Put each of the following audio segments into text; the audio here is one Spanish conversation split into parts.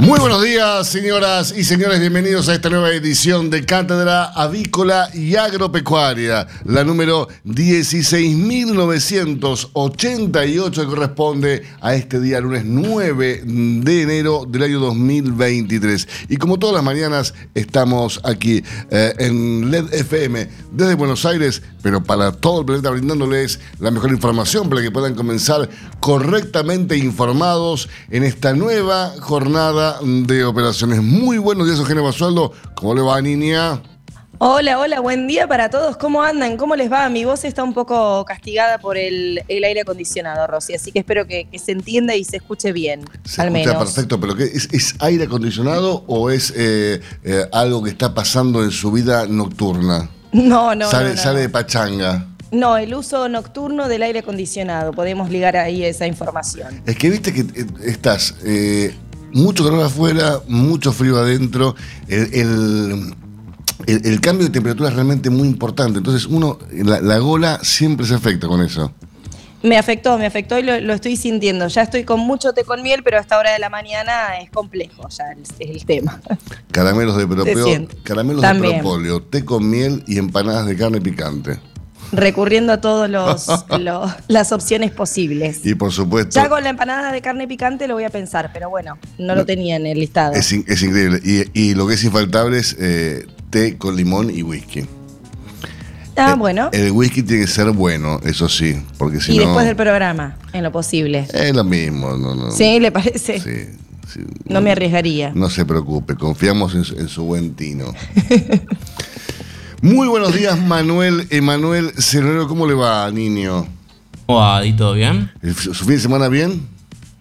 Muy buenos días, señoras y señores. Bienvenidos a esta nueva edición de Cátedra Avícola y Agropecuaria, la número 16.988 que corresponde a este día, lunes 9 de enero del año 2023. Y como todas las mañanas, estamos aquí eh, en LED FM desde Buenos Aires, pero para todo el planeta brindándoles la mejor información para que puedan comenzar correctamente informados en esta nueva jornada de operaciones. Muy buenos días, Eugenio Basualdo. ¿Cómo le va, niña? Hola, hola, buen día para todos. ¿Cómo andan? ¿Cómo les va? Mi voz está un poco castigada por el, aire acondicionado, Rosy, así que espero que, se entienda y se escuche bien. Se al escucha perfecto, pero ¿qué, es, aire acondicionado o es eh, eh, algo que está pasando en su vida nocturna? No, no. Sale, sale de pachanga. No, el uso nocturno del aire acondicionado. Podemos ligar ahí esa información. Es que viste que eh, estás mucho calor afuera, mucho frío adentro. El, cambio de temperatura es realmente muy importante. Entonces, uno, la, gola siempre se afecta con eso. Me afectó, me afectó y lo, estoy sintiendo. Ya estoy con mucho té con miel, pero a esta hora de la mañana es complejo ya el, tema. Caramelos de propóleo, caramelos de propóleo, té con miel y empanadas de carne picante recurriendo a todas las opciones posibles. Y por supuesto. Ya con la empanada de carne picante lo voy a pensar, pero bueno, no, lo tenía en el listado. Es, increíble. Y, lo que es infaltable es eh, té con limón y whisky. Ah, bueno. El whisky tiene que ser bueno, eso sí, porque si y después del programa, en lo posible. Es lo mismo, no, no. Sí, ¿le parece? Sí. no, me arriesgaría. No se preocupe, confiamos en, en su buen tino. Muy buenos días, Manuel Emanuel Cerrero. ¿Cómo le va, niño? ¿Cómo va? ¿Y todo bien? ¿Su fin de semana bien?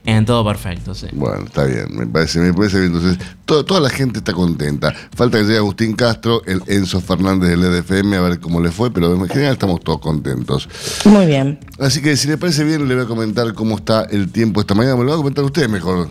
En todo perfecto, sí. Bueno, está bien, me parece, me parece bien. Entonces, toda la gente está contenta. Falta que llegue Agustín Castro, el Enzo Fernández del EDFM, a ver cómo le fue, pero en general estamos todos contentos. Muy bien. Así que si le parece bien, le voy a comentar cómo está el tiempo esta mañana. Me lo va a comentar usted mejor.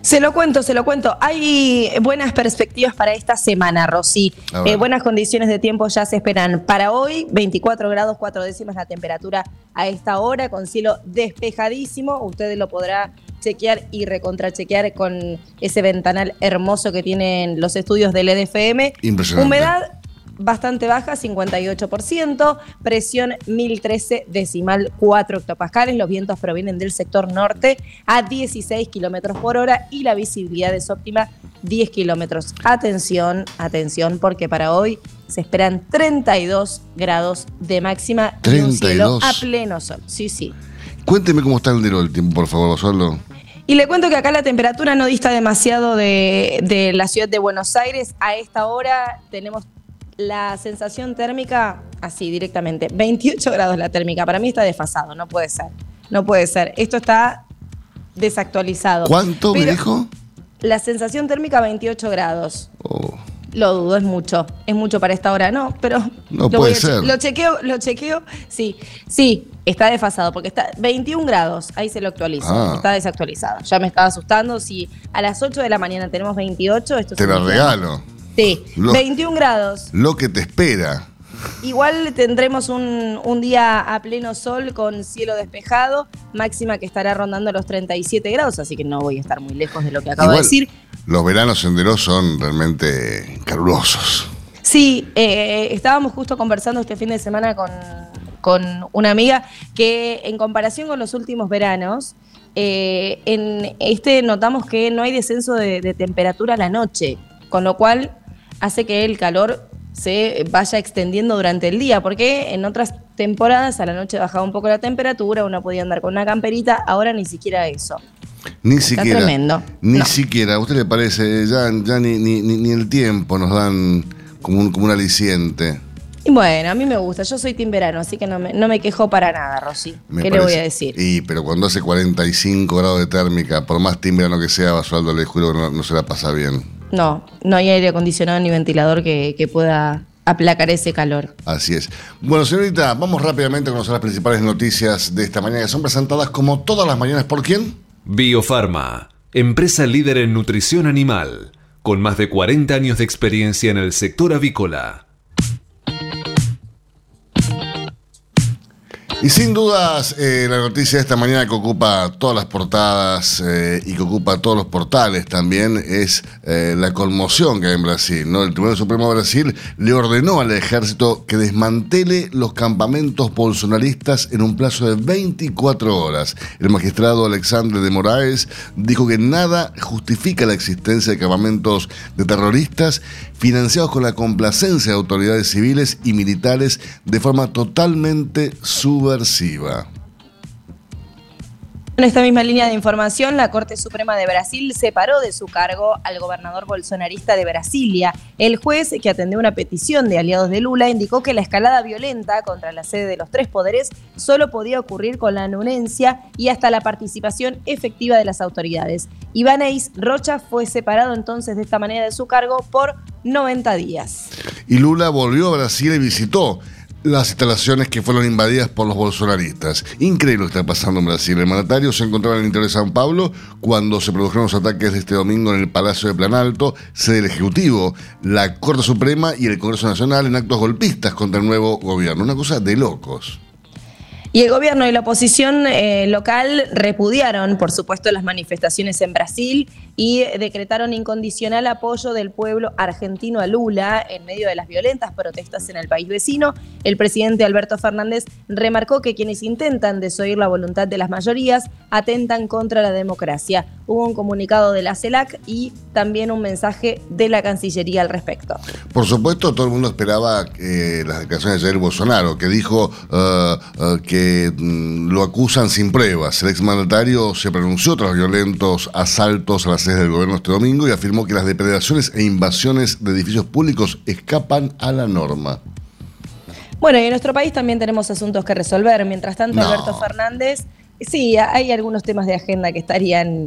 Se lo cuento, se lo cuento. Hay buenas perspectivas para esta semana, Rosy. Eh, buenas condiciones de tiempo ya se esperan para hoy. 24 grados, 4 décimas la temperatura a esta hora, con cielo despejadísimo. Usted lo podrá chequear y recontrachequear con ese ventanal hermoso que tienen los estudios del EDFM. Impresionante. Humedad bastante baja, 58%, presión 1013 decimal 4 hectopascales, los vientos provienen del sector norte a 16 kilómetros por hora y la visibilidad es óptima 10 kilómetros. Atención, atención, porque para hoy se esperan 32 grados de máxima y un cielo a pleno sol. Sí, sí. Cuénteme cómo está el del tiempo, por favor, solo. Y le cuento que acá la temperatura no dista demasiado de, de, la ciudad de Buenos Aires. A esta hora tenemos la sensación térmica, así directamente, 28 grados la térmica. Para mí está desfasado, no puede ser. No puede ser. Esto está desactualizado. ¿Cuánto me dijo? La sensación térmica 28 grados. Oh. Lo dudo, es mucho. Es mucho para esta hora, no, pero. No puede ser. Lo chequeo, lo chequeo. Sí, sí, está desfasado, porque está 21 grados. Ahí se lo actualizo. Ah. Está desactualizado. Ya me estaba asustando. Si a las 8 de la mañana tenemos 28, esto Te lo regalo. Sí, 21 grados. Lo que te espera. Igual tendremos un, día a pleno sol con cielo despejado, máxima que estará rondando los 37 grados, así que no voy a estar muy lejos de lo que acabo de decir. Los veranos senderos son realmente calurosos. Sí, eh, estábamos justo conversando este fin de semana con, una amiga que en comparación con los últimos veranos, eh, en este notamos que no hay descenso de, de temperatura a la noche, con lo cual hace que el calor se vaya extendiendo durante el día, porque en otras temporadas a la noche bajaba un poco la temperatura, uno podía andar con una camperita, ahora ni siquiera eso. Ni siquiera. tremendo. Ni siquiera. ¿A usted le parece? Ya, ya ni, ni, el tiempo nos dan como un, como un aliciente. Y bueno, a mí me gusta, yo soy team verano, así que no me, no me quejo para nada, Rosy. Me ¿Qué le voy a decir? Y, pero cuando hace 45 grados de térmica, por más timbrano que sea, Basualdo, le juro que no, no se la pasa bien. No, no hay aire acondicionado ni ventilador que, que pueda aplacar ese calor. Así es. Bueno, señorita, vamos rápidamente a conocer las principales noticias de esta mañana que son presentadas como todas las mañanas. ¿Por quién? Biofarma, empresa líder en nutrición animal, con más de 40 años de experiencia en el sector avícola. Y sin dudas, eh, la noticia de esta mañana que ocupa todas las portadas eh, y que ocupa todos los portales también es eh, la conmoción que hay en Brasil. ¿no? El Tribunal Supremo de Brasil le ordenó al ejército que desmantele los campamentos bolsonaristas en un plazo de 24 horas. El magistrado Alexandre de Moraes dijo que nada justifica la existencia de campamentos de terroristas financiados con la complacencia de autoridades civiles y militares de forma totalmente subversiva. En esta misma línea de información, la Corte Suprema de Brasil separó de su cargo al gobernador bolsonarista de Brasilia. El juez, que atendió una petición de aliados de Lula, indicó que la escalada violenta contra la sede de los tres poderes solo podía ocurrir con la anuencia y hasta la participación efectiva de las autoridades. Ibanez Rocha fue separado entonces de esta manera de su cargo por 90 días. Y Lula volvió a Brasil y visitó las instalaciones que fueron invadidas por los bolsonaristas. Increíble lo que está pasando en Brasil. El mandatario se encontraba en el interior de San Pablo cuando se produjeron los ataques de este domingo en el Palacio de Planalto, sede del Ejecutivo, la Corte Suprema y el Congreso Nacional en actos golpistas contra el nuevo gobierno. Una cosa de locos. Y el gobierno y la oposición eh, local repudiaron, por supuesto, las manifestaciones en Brasil y decretaron incondicional apoyo del pueblo argentino a Lula en medio de las violentas protestas en el país vecino. El presidente Alberto Fernández remarcó que quienes intentan desoír la voluntad de las mayorías atentan contra la democracia. Hubo un comunicado de la CELAC y también un mensaje de la Cancillería al respecto. Por supuesto, todo el mundo esperaba eh, las declaraciones de Jair Bolsonaro, que dijo uh, uh, que mm, lo acusan sin pruebas. El exmandatario se pronunció tras violentos asaltos a las sedes del gobierno este domingo y afirmó que las depredaciones e invasiones de edificios públicos escapan a la norma. Bueno, y en nuestro país también tenemos asuntos que resolver. Mientras tanto, No. Alberto Fernández, sí, hay algunos temas de agenda que estarían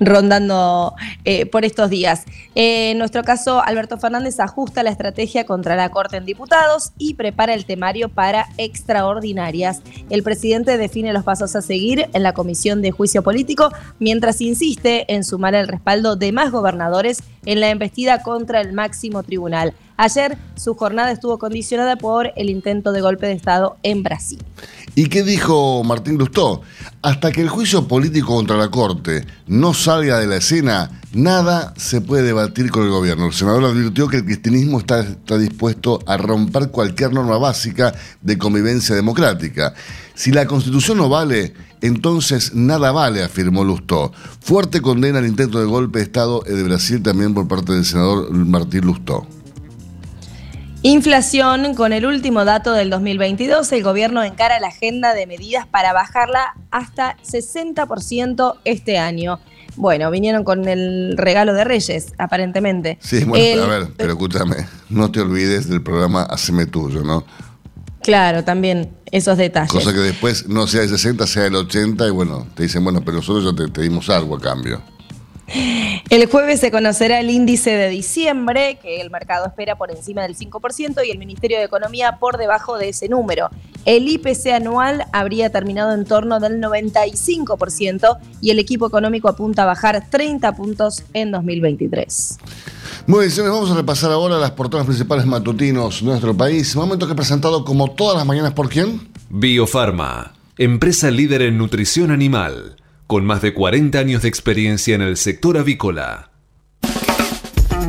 rondando eh, por estos días. Eh, en nuestro caso, Alberto Fernández ajusta la estrategia contra la Corte en Diputados y prepara el temario para extraordinarias. El presidente define los pasos a seguir en la Comisión de Juicio Político, mientras insiste en sumar el respaldo de más gobernadores en la embestida contra el máximo tribunal. Ayer su jornada estuvo condicionada por el intento de golpe de Estado en Brasil. ¿Y qué dijo Martín Lustó? Hasta que el juicio político contra la Corte no salga de la escena, nada se puede debatir con el gobierno. El senador advirtió que el cristianismo está, dispuesto a romper cualquier norma básica de convivencia democrática. Si la constitución no vale, entonces nada vale, afirmó Lustó. Fuerte condena al intento de golpe de Estado de Brasil también por parte del senador Martín Lustó. Inflación, con el último dato del 2022, el gobierno encara la agenda de medidas para bajarla hasta 60% este año. Bueno, vinieron con el regalo de Reyes, aparentemente. Sí, bueno, El- a ver, pero escúchame, no te olvides del programa Haceme Tuyo, ¿no? Claro, también esos detalles. Cosa que después no sea el 60, sea el 80 y bueno, te dicen, bueno, pero nosotros ya te, te dimos algo a cambio. El jueves se conocerá el índice de diciembre, que el mercado espera por encima del 5% y el Ministerio de Economía por debajo de ese número. El IPC anual habría terminado en torno del 95% y el equipo económico apunta a bajar 30 puntos en 2023. Muy bien, señores, vamos a repasar ahora las portadas principales matutinos de nuestro país. Momento que he presentado como todas las mañanas por quién? Biofarma, empresa líder en nutrición animal, con más de 40 años de experiencia en el sector avícola.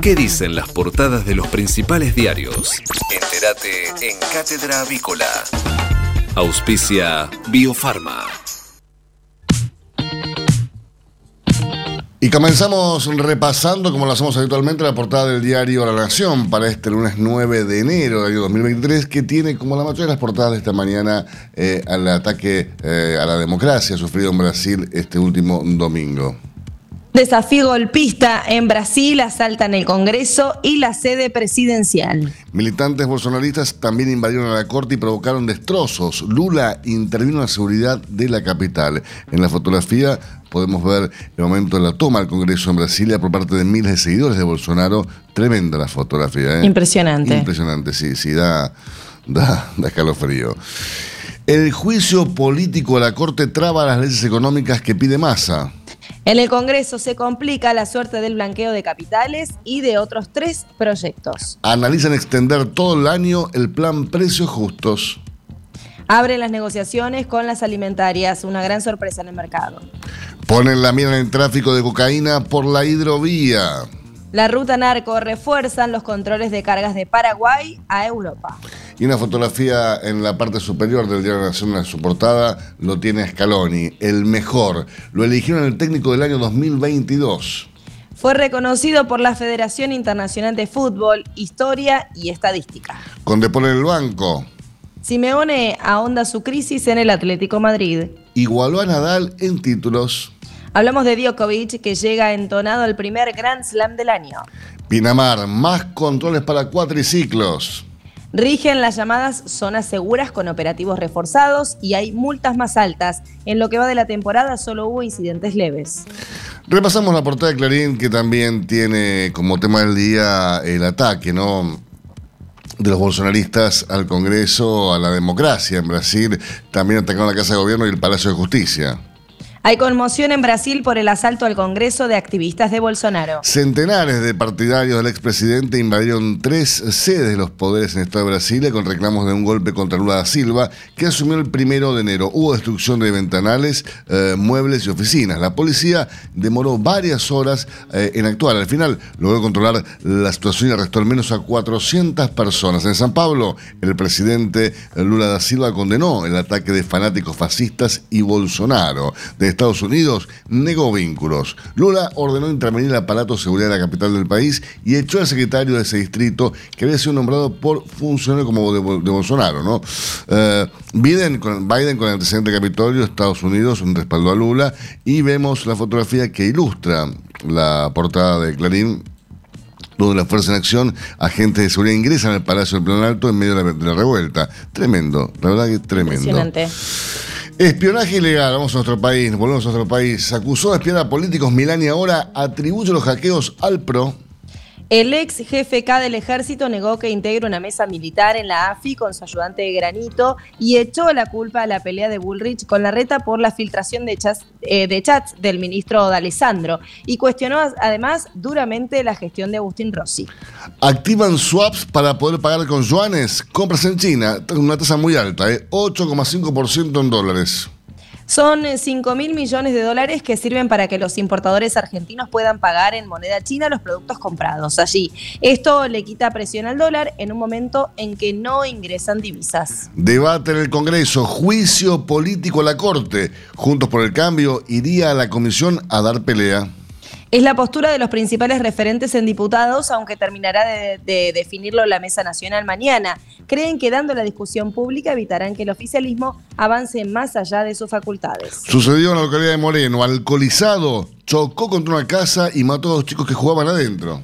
¿Qué dicen las portadas de los principales diarios? Entérate en Cátedra Avícola. Auspicia Biofarma. Y comenzamos repasando, como lo hacemos habitualmente, la portada del diario La Nación para este lunes 9 de enero del año 2023, que tiene, como la mayoría de las portadas de esta mañana, eh, al ataque eh, a la democracia sufrido en Brasil este último domingo. Desafío golpista en Brasil asaltan el Congreso y la sede presidencial. Militantes bolsonaristas también invadieron a la corte y provocaron destrozos. Lula intervino en la seguridad de la capital. En la fotografía podemos ver el momento de la toma del Congreso en Brasilia por parte de miles de seguidores de Bolsonaro. Tremenda la fotografía. ¿eh? Impresionante. Impresionante, sí, sí, da, da, da escalofrío. El juicio político a la Corte traba las leyes económicas que pide Massa. En el Congreso se complica la suerte del blanqueo de capitales y de otros tres proyectos. Analizan extender todo el año el plan Precios Justos. Abren las negociaciones con las alimentarias, una gran sorpresa en el mercado. Ponen la mira en el tráfico de cocaína por la hidrovía. La ruta narco refuerzan los controles de cargas de Paraguay a Europa. Y una fotografía en la parte superior del Diario Nacional, en su portada, lo tiene Scaloni, el mejor. Lo eligieron el técnico del año 2022. Fue reconocido por la Federación Internacional de Fútbol, Historia y Estadística. Con Depol en el banco. Simeone ahonda su crisis en el Atlético Madrid. Igualó a Nadal en títulos. Hablamos de Djokovic, que llega entonado al primer Grand Slam del año. Pinamar, más controles para cuatriciclos. Rigen las llamadas zonas seguras con operativos reforzados y hay multas más altas. En lo que va de la temporada solo hubo incidentes leves. Repasamos la portada de Clarín que también tiene como tema del día el ataque, ¿no? de los bolsonaristas al Congreso, a la democracia en Brasil, también atacaron la Casa de Gobierno y el Palacio de Justicia. Hay conmoción en Brasil por el asalto al Congreso de activistas de Bolsonaro. Centenares de partidarios del expresidente invadieron tres sedes de los poderes en el Estado de Brasilia con reclamos de un golpe contra Lula da Silva, que asumió el primero de enero. Hubo destrucción de ventanales, eh, muebles y oficinas. La policía demoró varias horas eh, en actuar. Al final logró controlar la situación y arrestó al menos a 400 personas. En San Pablo, el presidente Lula da Silva condenó el ataque de fanáticos fascistas y Bolsonaro. Estados Unidos negó vínculos. Lula ordenó intervenir el aparato de seguridad de la capital del país y echó al secretario de ese distrito que había sido nombrado por funcionario como de, Bolsonaro. ¿no? Eh, Biden, con, Biden con el antecedente de Capitolio, Estados Unidos, un respaldo a Lula y vemos la fotografía que ilustra la portada de Clarín donde la Fuerza en Acción, agentes de seguridad ingresan al Palacio del Planalto en medio de la, revuelta. Tremendo, la verdad que tremendo. Impresionante. Espionaje ilegal, vamos a nuestro país, volvemos a nuestro país. Acusó de espiar a políticos Milán y ahora atribuye los hackeos al PRO. El ex jefe K del ejército negó que integra una mesa militar en la AFI con su ayudante de Granito y echó la culpa a la pelea de Bullrich con la reta por la filtración de chats, eh, del ministro D'Alessandro y cuestionó además duramente la gestión de Agustín Rossi. Activan swaps para poder pagar con yuanes. Compras en China, una tasa muy alta, ¿eh? 8,5% en dólares. Son 5 mil millones de dólares que sirven para que los importadores argentinos puedan pagar en moneda china los productos comprados allí. Esto le quita presión al dólar en un momento en que no ingresan divisas. Debate en el Congreso, juicio político a la Corte. Juntos por el Cambio iría a la Comisión a dar pelea. Es la postura de los principales referentes en diputados, aunque terminará de, de, definirlo la Mesa Nacional mañana. Creen que dando la discusión pública evitarán que el oficialismo avance más allá de sus facultades. Sucedió en la localidad de Moreno, alcoholizado, chocó contra una casa y mató a dos chicos que jugaban adentro.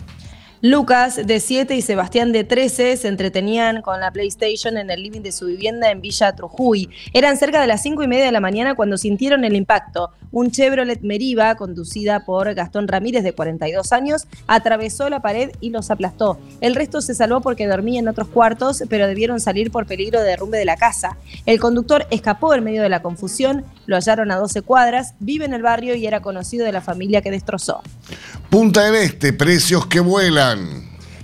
Lucas, de 7, y Sebastián, de 13, se entretenían con la PlayStation en el living de su vivienda en Villa Trujuy. Eran cerca de las 5 y media de la mañana cuando sintieron el impacto. Un Chevrolet Meriva, conducida por Gastón Ramírez, de 42 años, atravesó la pared y los aplastó. El resto se salvó porque dormía en otros cuartos, pero debieron salir por peligro de derrumbe de la casa. El conductor escapó en medio de la confusión, lo hallaron a 12 cuadras, vive en el barrio y era conocido de la familia que destrozó. Punta del Este, precios que vuelan.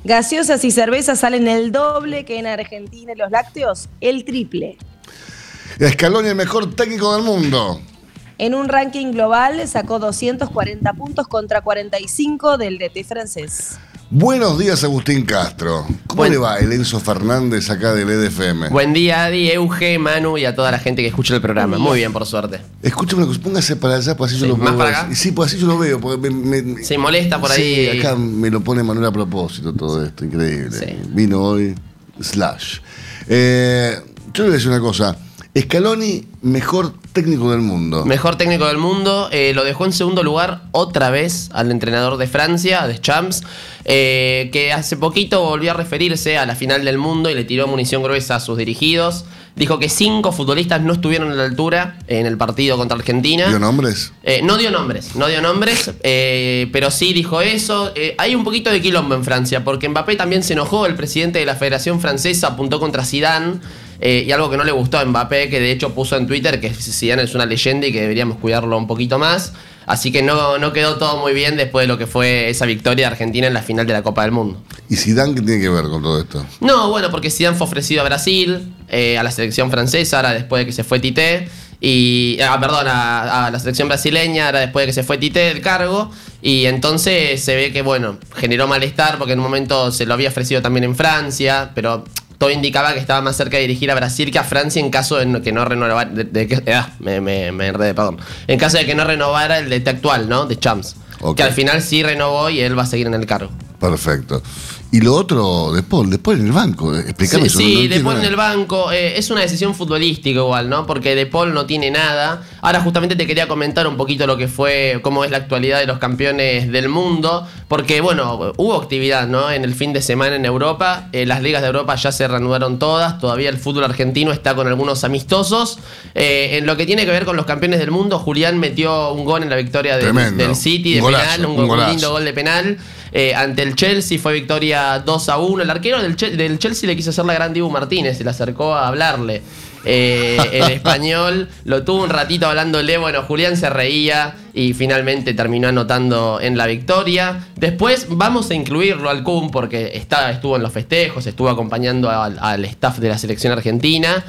Gaseosas y cervezas salen el doble que en Argentina y los lácteos el triple. Escalón el mejor técnico del mundo. En un ranking global sacó 240 puntos contra 45 del DT francés. Buenos días, Agustín Castro. ¿Cómo Buen- le va el Enzo Fernández acá del EDFM? Buen día, Adi, Euge, Manu y a toda la gente que escucha el programa. Muy bien, por suerte. Escúchame una cosa, póngase para allá, pues así Sí, yo lo ¿más para acá? Sí, pues así yo lo veo. Porque me, me- Se molesta por Sí, ahí. acá me lo pone Manuel a propósito todo esto, increíble. Sí. Vino hoy, slash. Eh, yo le voy a decir una cosa. Scaloni, mejor técnico del mundo. Mejor técnico del mundo, eh, lo dejó en segundo lugar otra vez al entrenador de Francia, de Champs, eh, que hace poquito volvió a referirse a la final del mundo y le tiró munición gruesa a sus dirigidos. Dijo que cinco futbolistas no estuvieron a la altura en el partido contra Argentina. ¿Dio nombres? Eh, no dio nombres, no dio nombres, pero sí dijo eso. Hay un poquito de quilombo en Francia, porque Mbappé también se enojó, el presidente de la Federación Francesa apuntó contra Zidane, eh, y algo que no le gustó a Mbappé, que de hecho puso en Twitter que Zidane es una leyenda y que deberíamos cuidarlo un poquito más. Así que no, no quedó todo muy bien después de lo que fue esa victoria de Argentina en la final de la Copa del Mundo. ¿Y Zidane qué tiene que ver con todo esto? No, bueno, porque Zidane fue ofrecido a Brasil, eh, a la selección francesa, ahora después de que se fue Tite. Y, ah, perdón, a, a la selección brasileña, ahora después de que se fue Tite del cargo. Y entonces se ve que, bueno, generó malestar porque en un momento se lo había ofrecido también en Francia, pero todo indicaba que estaba más cerca de dirigir a Brasil que a Francia en caso de que no renovara. De, de que, ah, me, me, me enredé, perdón. En caso de que no renovara el DT actual, ¿no? De Champs. Ok. Que al final sí renovó y él va a seguir en el cargo. Perfecto. Y lo otro, De Paul, después en el banco, explícame Sí, eso. sí, no- no De entiendo Paul en el banco eh, es una decisión futbolística igual, ¿no? Porque De Paul no tiene nada. Ahora justamente te quería comentar un poquito lo que fue, cómo es la actualidad de los campeones del mundo, porque bueno, hubo actividad, ¿no? En el fin de semana en Europa, Eh, las ligas de Europa ya se reanudaron todas, todavía el fútbol argentino está con algunos amistosos. Eh, en lo que tiene que ver con los campeones del mundo, Julián metió un gol en la victoria del, City de Un golazo, penal, un, un un golazo. lindo gol de penal. Eh, ante el Chelsea fue victoria 2 a 1. El arquero del, Chel- del Chelsea le quiso hacer la gran Dibu Martínez, se le acercó a hablarle. Eh, el español lo tuvo un ratito hablándole. Bueno, Julián se reía y finalmente terminó anotando en la victoria. Después vamos a incluirlo al Kun porque está, estuvo en los festejos, estuvo acompañando al, al staff de la selección argentina.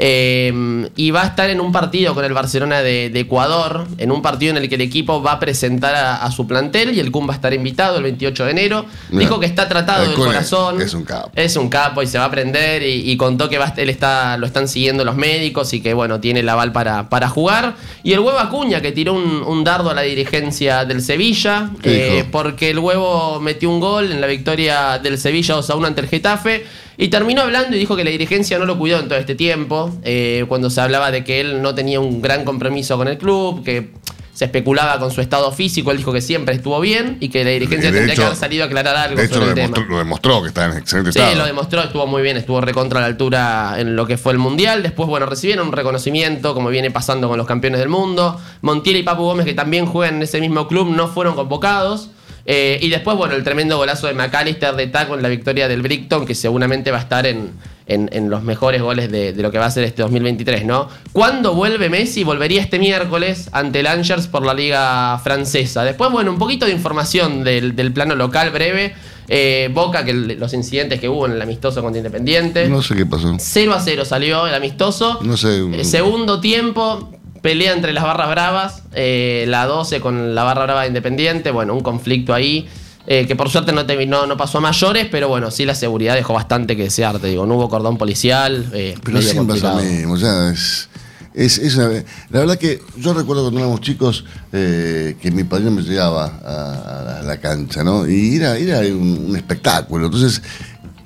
Eh, y va a estar en un partido con el Barcelona de, de Ecuador, en un partido en el que el equipo va a presentar a, a su plantel y el Kun va a estar invitado el 28 de enero. Dijo que está tratado el del corazón. es un capo. Es un capo y se va a aprender y, y contó que va, él está, lo están siguiendo los médicos y que bueno, tiene el aval para, para jugar. Y el huevo Acuña que tiró un, un dardo a la dirigencia del Sevilla, ¿Qué eh, porque el huevo metió un gol en la victoria del Sevilla 2 a 1 ante el Getafe. Y terminó hablando y dijo que la dirigencia no lo cuidó en todo este tiempo, eh, cuando se hablaba de que él no tenía un gran compromiso con el club, que se especulaba con su estado físico, él dijo que siempre estuvo bien y que la dirigencia tendría hecho- que haber salido a aclarar algo De hecho, sobre lo el demostró, tema. lo demostró que está en excelente Sí, estado. lo demostró, estuvo muy bien, estuvo recontra la altura en lo que fue el Mundial. Después, bueno, recibieron un reconocimiento, como viene pasando con los campeones del mundo. Montiel y Papu Gómez, que también juegan en ese mismo club, no fueron convocados. Eh, y después, bueno, el tremendo golazo de McAllister de taco en la victoria del Brighton, que seguramente va a estar en, en- en los mejores goles de, de lo que va a ser este 2023, ¿no? ¿Cuándo vuelve Messi? Volvería este miércoles ante el Angers por la Liga Francesa. Después, bueno, un poquito de información del, del plano local breve. Eh, Boca, que los incidentes que hubo en el amistoso contra Independiente. No sé qué pasó. 0 a 0 salió el amistoso. No sé. Eh, segundo tiempo, pelea entre las barras bravas, eh, la 12 con la barra brava de Independiente, bueno, un conflicto ahí. eh, que por suerte no, terminó, no pasó a mayores, pero bueno, sí la seguridad dejó bastante que desear, te digo, no hubo cordón policial. eh, Pero siempre es lo mismo, o sea, es, es, es una- la verdad que yo recuerdo cuando éramos chicos eh, que mi padrino me llevaba a, a la, a la cancha, ¿no? Y era, era un, un espectáculo. Entonces,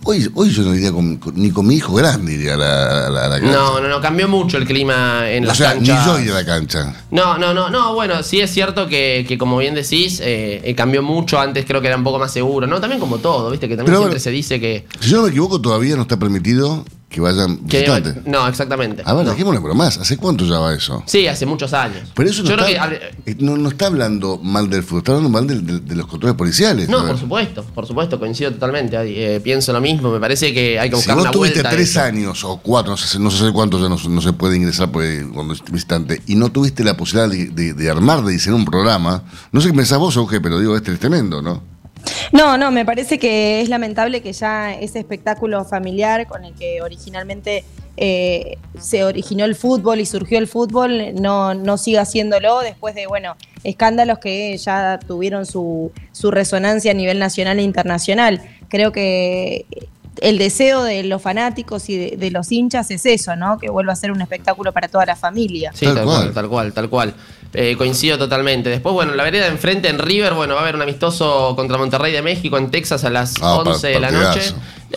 hoy, hoy yo no iría con- con- ni con mi hijo grande iría a la, a la- a la cancha. No, no, no, cambió mucho el clima en o las sea, canchas. ni yo iría a la cancha. No, no, no, no, bueno, sí es cierto que, que como bien decís, eh, eh, cambió mucho, antes creo que era un poco más seguro, ¿no? También como todo, viste, que también Pero siempre bueno, se dice que... Si yo no me equivoco, todavía no está permitido que vayan que- visitantes. no, exactamente. A ver, no. dejémosle pero más. ¿Hace cuánto ya va eso? Sí, hace muchos años. Pero eso no, Yo creo está, que... eh, no, no está hablando mal del fútbol, está hablando mal de, los controles policiales. No, por supuesto, por supuesto, coincido totalmente. Eh, pienso lo mismo, me parece que hay que Si buscar vos una tuviste vuelta. tres años o cuatro, no sé, no sé cuántos ya no, se puede ingresar cuando es visitante, y no tuviste la posibilidad de, de- de armar, de diseñar un programa, no sé qué pensás vos, Euge, pero digo, este es tremendo, ¿no? No, no, me parece que es lamentable que ya ese espectáculo familiar con el que originalmente eh, se originó el fútbol y surgió el fútbol no, no siga haciéndolo después de, bueno, escándalos que ya tuvieron su, su resonancia a nivel nacional e internacional. Creo que el deseo de los fanáticos y de, de los hinchas es eso, ¿no? Que vuelva a ser un espectáculo para toda la familia. Sí, Tal tal, cual. cual. tal cual, tal cual. Eh, coincido totalmente. Después, bueno, la vereda de enfrente en River, bueno, va a haber un amistoso contra Monterrey de México en Texas a las Ah, 11 de la noche.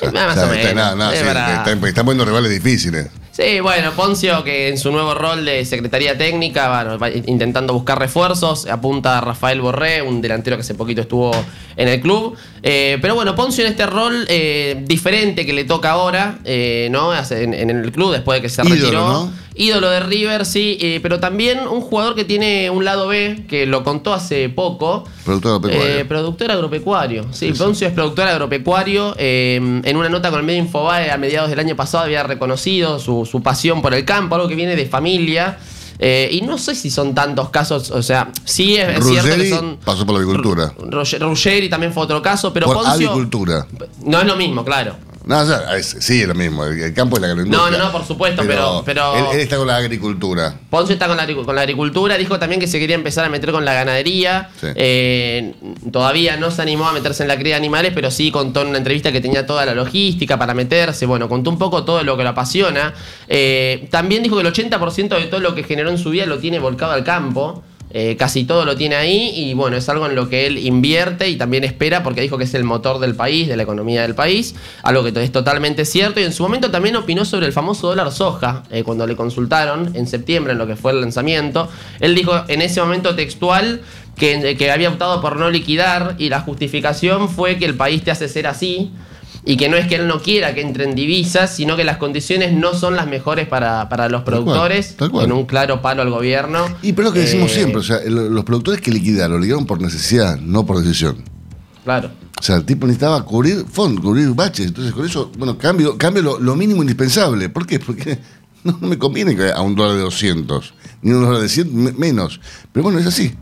Eh, más o menos. Está, no, no, Es sí, verdad. está- están poniendo rivales difíciles. Sí, bueno, Poncio, que en su nuevo rol de Secretaría Técnica, bueno, va intentando buscar refuerzos, apunta a Rafael Borré, un delantero que hace poquito estuvo en el club. Eh, pero bueno, Poncio en este rol eh, diferente que le toca ahora, eh, ¿no? En, en el club, después de que se Ídolo, retiró. ¿no? Ídolo de River, sí, eh, pero también un jugador que tiene un lado B, que lo contó hace poco. Productor agropecuario. Eh, productor agropecuario. Sí, Poncio es productor agropecuario. Eh, en una nota con el medio Infobae a mediados del año pasado había reconocido su, su pasión por el campo, algo que viene de familia. Eh, y no sé si son tantos casos, o sea, sí es, cierto que son. pasó por la agricultura. Roger- Ruggeri también fue otro caso, pero por Poncio. avicultura. No es lo mismo, claro. No, o sea, es- sí, es lo mismo. El, el campo es la agroindustria. No, no, no, por supuesto, pero- pero- Él, él está con la agricultura. Ponce está con la, agricu- con la agricultura, dijo también que se quería empezar a meter con la ganadería. Sí. Eh, todavía no se animó a meterse en la cría de animales, pero sí contó en una entrevista que tenía toda la logística para meterse. Bueno, contó un poco todo lo que lo apasiona. Eh, también dijo que el 80% de todo lo que generó en su vida lo tiene volcado al campo. Eh, casi todo lo tiene ahí y bueno, es algo en lo que él invierte y también espera porque dijo que es el motor del país, de la economía del país, algo que es totalmente cierto. Y en su momento también opinó sobre el famoso dólar soja, eh, cuando le consultaron en septiembre en lo que fue el lanzamiento, él dijo en ese momento textual que, que había optado por no liquidar y la justificación fue que el país te hace ser así y que no es que él no quiera que entren divisas, sino que las condiciones no son las mejores para, para los Tal cual, productores, tal cual. en un claro palo al gobierno. Y pero es lo que decimos Eh, siempre, o sea, los productores que liquidaron, liquidaron por necesidad, no por decisión. Claro. O sea, el tipo necesitaba cubrir fondo, cubrir baches. Entonces, con eso, bueno, cambio, cambio lo, lo mínimo indispensable. ¿Por qué? Porque no, no me conviene que a un dólar de 200, ni un dólar de 100 me- menos. Pero bueno, es así.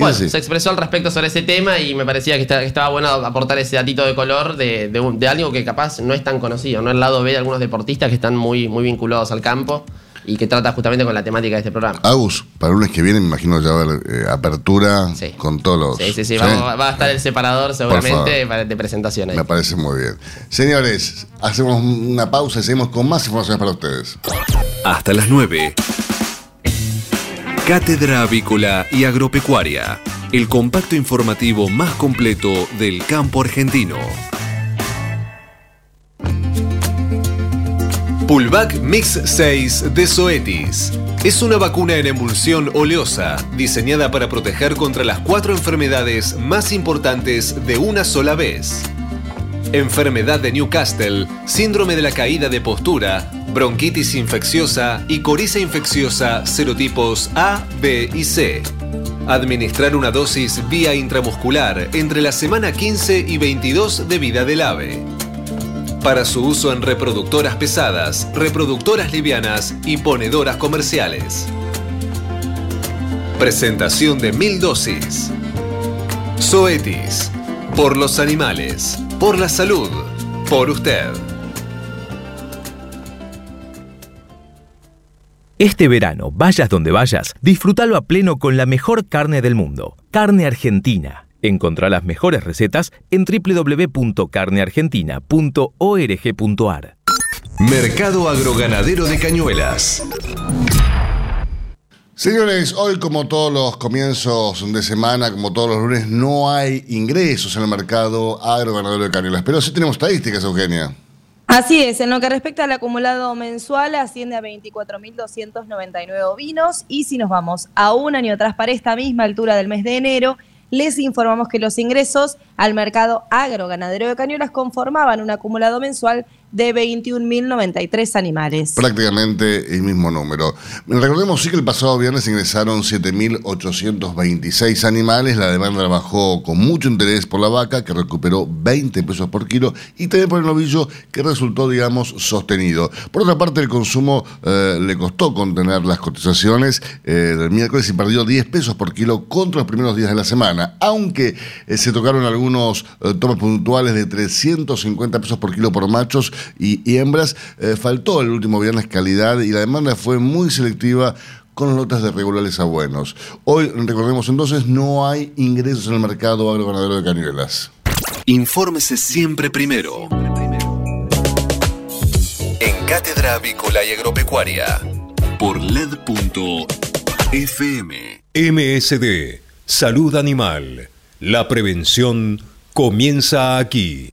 Bueno, se expresó al respecto sobre ese tema y me parecía que, está- que estaba bueno aportar ese datito de color de, de un- de algo que capaz no es tan conocido, ¿no? El lado B de algunos deportistas que están muy, muy vinculados al campo y que trata justamente con la temática de este programa. Agus, para el lunes que viene me imagino ya va a haber eh, apertura Sí. con todos los... Sí, sí, sí, vamos- va a estar el separador seguramente para- de presentación ahí. Me parece muy bien. Señores, hacemos una pausa y seguimos con más informaciones para ustedes. Hasta las 9. Cátedra Avícola y Agropecuaria. El compacto informativo más completo del campo argentino. Pulvac Mix 6 de Zoetis. Es una vacuna en emulsión oleosa diseñada para proteger contra las cuatro enfermedades más importantes de una sola vez. Enfermedad de Newcastle, síndrome de la caída de postura, bronquitis infecciosa y coriza infecciosa serotipos A, B y C. Administrar una dosis vía intramuscular entre la semana 15 y 22 de vida del ave. Para su uso en reproductoras pesadas, reproductoras livianas y ponedoras comerciales. Presentación de mil dosis. Zoetis. Por los animales. Por la salud. Por usted. Este verano, vayas donde vayas, disfrútalo a pleno con la mejor carne del mundo. Carne Argentina. Encontrá las mejores recetas en www.carneargentina.org.ar. Mercado Agroganadero de Cañuelas. Señores, hoy como todos los comienzos de semana, como todos los lunes, no hay ingresos en el mercado agroganadero de Cañuelas. Pero sí tenemos estadísticas, Eugenia. Así es, en lo que respecta al acumulado mensual asciende a 24.299 ovinos. Y si nos vamos a un año atrás para esta misma altura del mes de enero, les informamos que los ingresos al mercado agroganadero de Cañuelas conformaban un acumulado mensual de 21.093 animales. Prácticamente el mismo número. Recordemos sí que el pasado viernes ingresaron 7.826 animales. La demanda bajó con mucho interés por la vaca, que recuperó 20 pesos por kilo, y también por el novillo, que resultó, digamos, sostenido. Por otra parte, el consumo eh, le costó contener las cotizaciones eh, del miércoles y perdió 10 pesos por kilo contra los primeros días de la semana, aunque eh, se tocaron algunos eh, tomas puntuales de 350 pesos por kilo por machos y, y hembras, eh, faltó el último viernes calidad y la demanda fue muy selectiva con lotes de regulares a buenos. Hoy, recordemos entonces, no hay ingresos en el mercado agroganadero de cañuelas. Infórmese siempre primero. En Cátedra Avícola y Agropecuaria. Por LED.fm. MSD, Salud Animal. La prevención comienza aquí.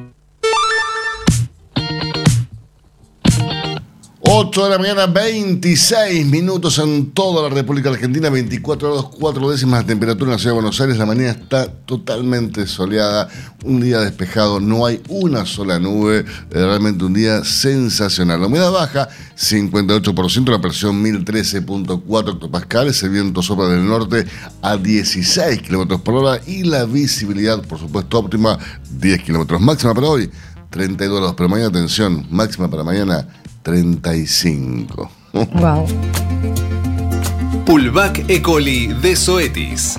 8 de la mañana, 26 minutos en toda la República Argentina, 24 grados 4 décimas de temperatura en la ciudad de Buenos Aires. La mañana está totalmente soleada, un día despejado, no hay una sola nube, eh, realmente un día sensacional. La humedad baja, 58%, la presión 1013.4 hectopascales, el viento sopla del norte a 16 kilómetros por hora y la visibilidad, por supuesto, óptima, 10 kilómetros. Máxima para hoy, 32 grados, pero mañana, atención, máxima para mañana. 35. Wow. Pulvac E. coli de Zoetis.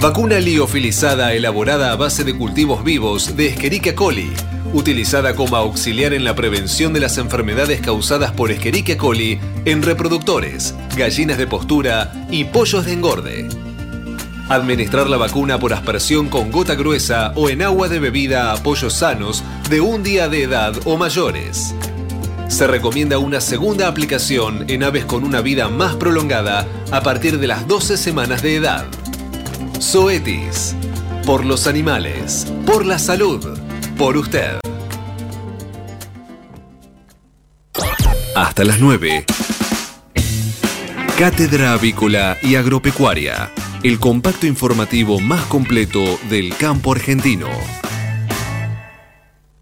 Vacuna liofilizada elaborada a base de cultivos vivos de Escherichia coli, utilizada como auxiliar en la prevención de las enfermedades causadas por Escherichia coli en reproductores, gallinas de postura y pollos de engorde. Administrar la vacuna por aspersión con gota gruesa o en agua de bebida a pollos sanos de un día de edad o mayores. Se recomienda una segunda aplicación en aves con una vida más prolongada a partir de las 12 semanas de edad. Zoetis. Por los animales. Por la salud. Por usted. Hasta las 9. Cátedra Avícola y Agropecuaria. El compacto informativo más completo del campo argentino.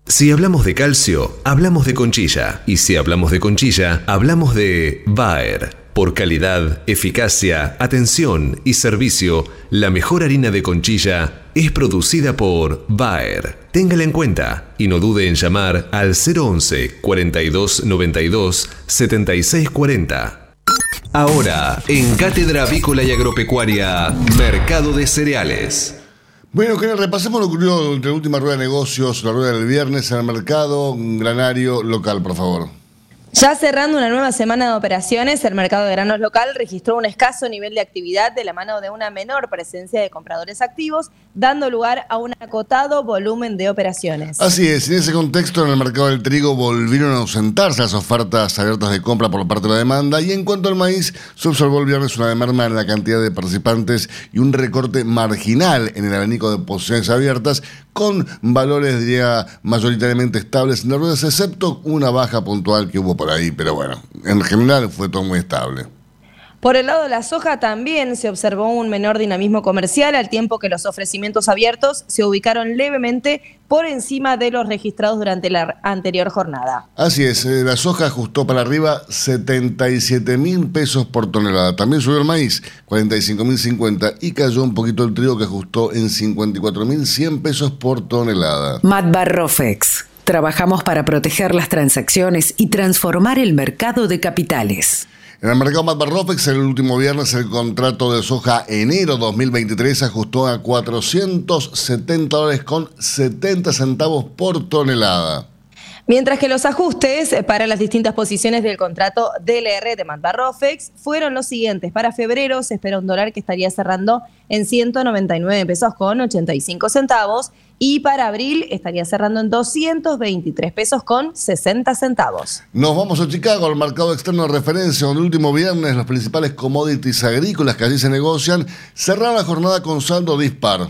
Si hablamos de calcio, hablamos de conchilla. Y si hablamos de conchilla, hablamos de Bayer. Por calidad, eficacia, atención y servicio, la mejor harina de conchilla es producida por Bayer. Téngala en cuenta y no dude en llamar al 011 42 92 76 40. Ahora, en Cátedra Avícola y Agropecuaria, Mercado de Cereales. Bueno, que repasemos lo que ocurrió entre la última rueda de negocios, la rueda del viernes en el mercado, un granario local, por favor. Ya cerrando una nueva semana de operaciones, el mercado de granos local registró un escaso nivel de actividad de la mano de una menor presencia de compradores activos, dando lugar a un acotado volumen de operaciones. Así es, en ese contexto en el mercado del trigo volvieron a ausentarse las ofertas abiertas de compra por parte de la demanda y en cuanto al maíz se observó el viernes una merma en la cantidad de participantes y un recorte marginal en el abanico de posiciones abiertas con valores, diría, mayoritariamente estables en las ruedas, excepto una baja puntual que hubo por ahí, pero bueno, en general fue todo muy estable. Por el lado de la soja también se observó un menor dinamismo comercial al tiempo que los ofrecimientos abiertos se ubicaron levemente por encima de los registrados durante la anterior jornada. Así es, eh, la soja ajustó para arriba 77 mil pesos por tonelada. También subió el maíz, 45 mil 50 y cayó un poquito el trigo que ajustó en 54 mil 100 pesos por tonelada. Matt Barrofex. Trabajamos para proteger las transacciones y transformar el mercado de capitales. En el mercado Matbarrofex, el último viernes, el contrato de soja enero 2023 ajustó a 470 dólares con 70 centavos por tonelada. Mientras que los ajustes para las distintas posiciones del contrato DLR de Matbarrofex fueron los siguientes. Para febrero se espera un dólar que estaría cerrando en 199 pesos con 85 centavos y para abril estaría cerrando en 223 pesos con 60 centavos. Nos vamos a Chicago, al mercado externo de referencia, donde el último viernes los principales commodities agrícolas que allí se negocian cerraron la jornada con saldo dispar.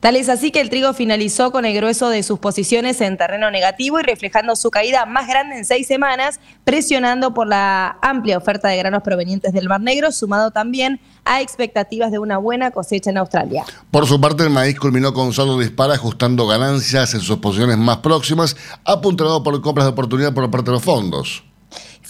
Tal es así que el trigo finalizó con el grueso de sus posiciones en terreno negativo y reflejando su caída más grande en seis semanas, presionando por la amplia oferta de granos provenientes del Mar Negro, sumado también a expectativas de una buena cosecha en Australia. Por su parte, el maíz culminó con saldo dispar, ajustando ganancias en sus posiciones más próximas, apuntalado por compras de oportunidad por parte de los fondos.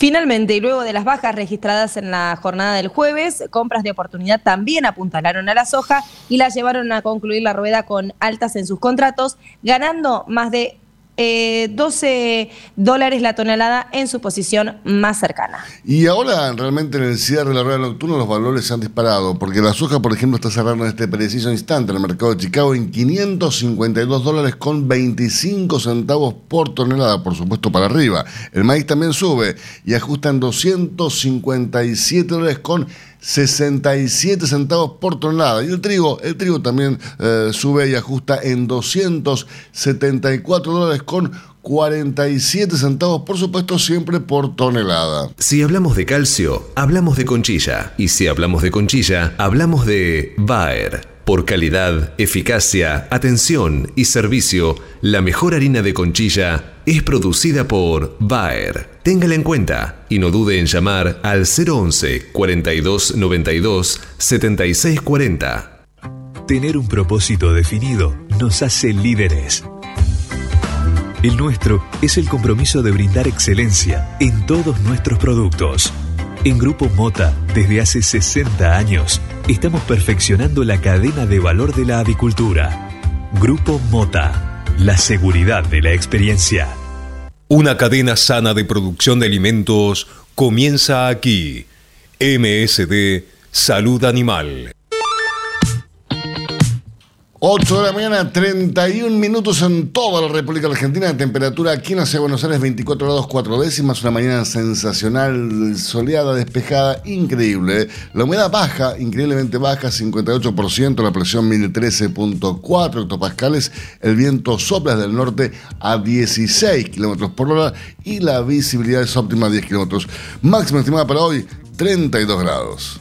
Finalmente, y luego de las bajas registradas en la jornada del jueves, compras de oportunidad también apuntalaron a la soja y la llevaron a concluir la rueda con altas en sus contratos, ganando más de eh, 12 dólares la tonelada en su posición más cercana. Y ahora realmente en el cierre de la rueda nocturna los valores se han disparado, porque la soja, por ejemplo, está cerrando en este preciso instante en el mercado de Chicago en 552 dólares con 25 centavos por tonelada, por supuesto para arriba. El maíz también sube y ajusta en 257 dólares con 67 centavos por tonelada. Y el trigo, el trigo también eh, sube y ajusta en 274 dólares con 47 centavos, por supuesto, siempre por tonelada. Si hablamos de calcio, hablamos de conchilla. Y si hablamos de conchilla, hablamos de Bayer. Por calidad, eficacia, atención y servicio, la mejor harina de conchilla es producida por Bayer. Téngala en cuenta y no dude en llamar al 011 42 92 76 40. Tener un propósito definido nos hace líderes. El nuestro es el compromiso de brindar excelencia en todos nuestros productos. En Grupo Mota, desde hace 60 años, estamos perfeccionando la cadena de valor de la avicultura. Grupo Mota, la seguridad de la experiencia. Una cadena sana de producción de alimentos comienza aquí. MSD Salud Animal. 8 de la mañana, 31 minutos en toda la República Argentina. Temperatura aquí en de Buenos Aires, 24 grados 4 décimas. Una mañana sensacional, soleada, despejada, increíble. La humedad baja, increíblemente baja, 58%. La presión 1013.4 hectopascales. El viento sopla desde el norte a 16 kilómetros por hora. Y la visibilidad es óptima a 10 kilómetros. Máxima estimada para hoy, 32 grados.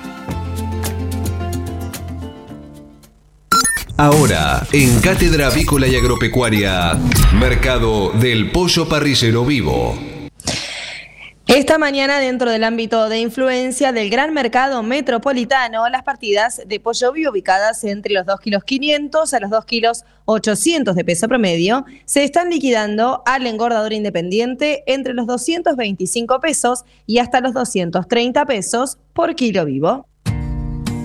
Ahora, en Cátedra Avícola y Agropecuaria, Mercado del Pollo Parrillero Vivo. Esta mañana, dentro del ámbito de influencia del gran mercado metropolitano, las partidas de pollo vivo ubicadas entre los 2 kilos 500 a los 2 kilos 800 de peso promedio se están liquidando al engordador independiente entre los 225 pesos y hasta los 230 pesos por kilo vivo.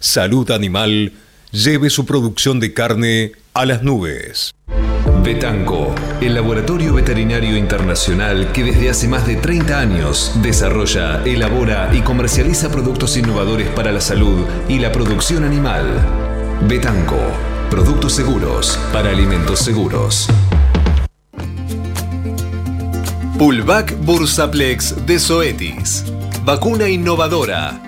Salud Animal, lleve su producción de carne a las nubes. Betanco, el laboratorio veterinario internacional que desde hace más de 30 años desarrolla, elabora y comercializa productos innovadores para la salud y la producción animal. Betanco, productos seguros para alimentos seguros. Pulvac Bursaplex de Zoetis. Vacuna innovadora.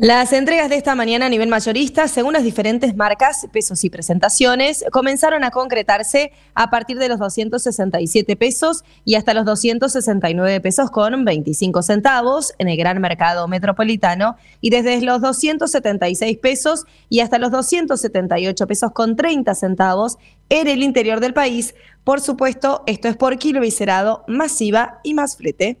Las entregas de esta mañana a nivel mayorista, según las diferentes marcas, pesos y presentaciones, comenzaron a concretarse a partir de los 267 pesos y hasta los 269 pesos con 25 centavos en el gran mercado metropolitano y desde los 276 pesos y hasta los 278 pesos con 30 centavos en el interior del país. Por supuesto, esto es por kilo viscerado, masiva y más flete.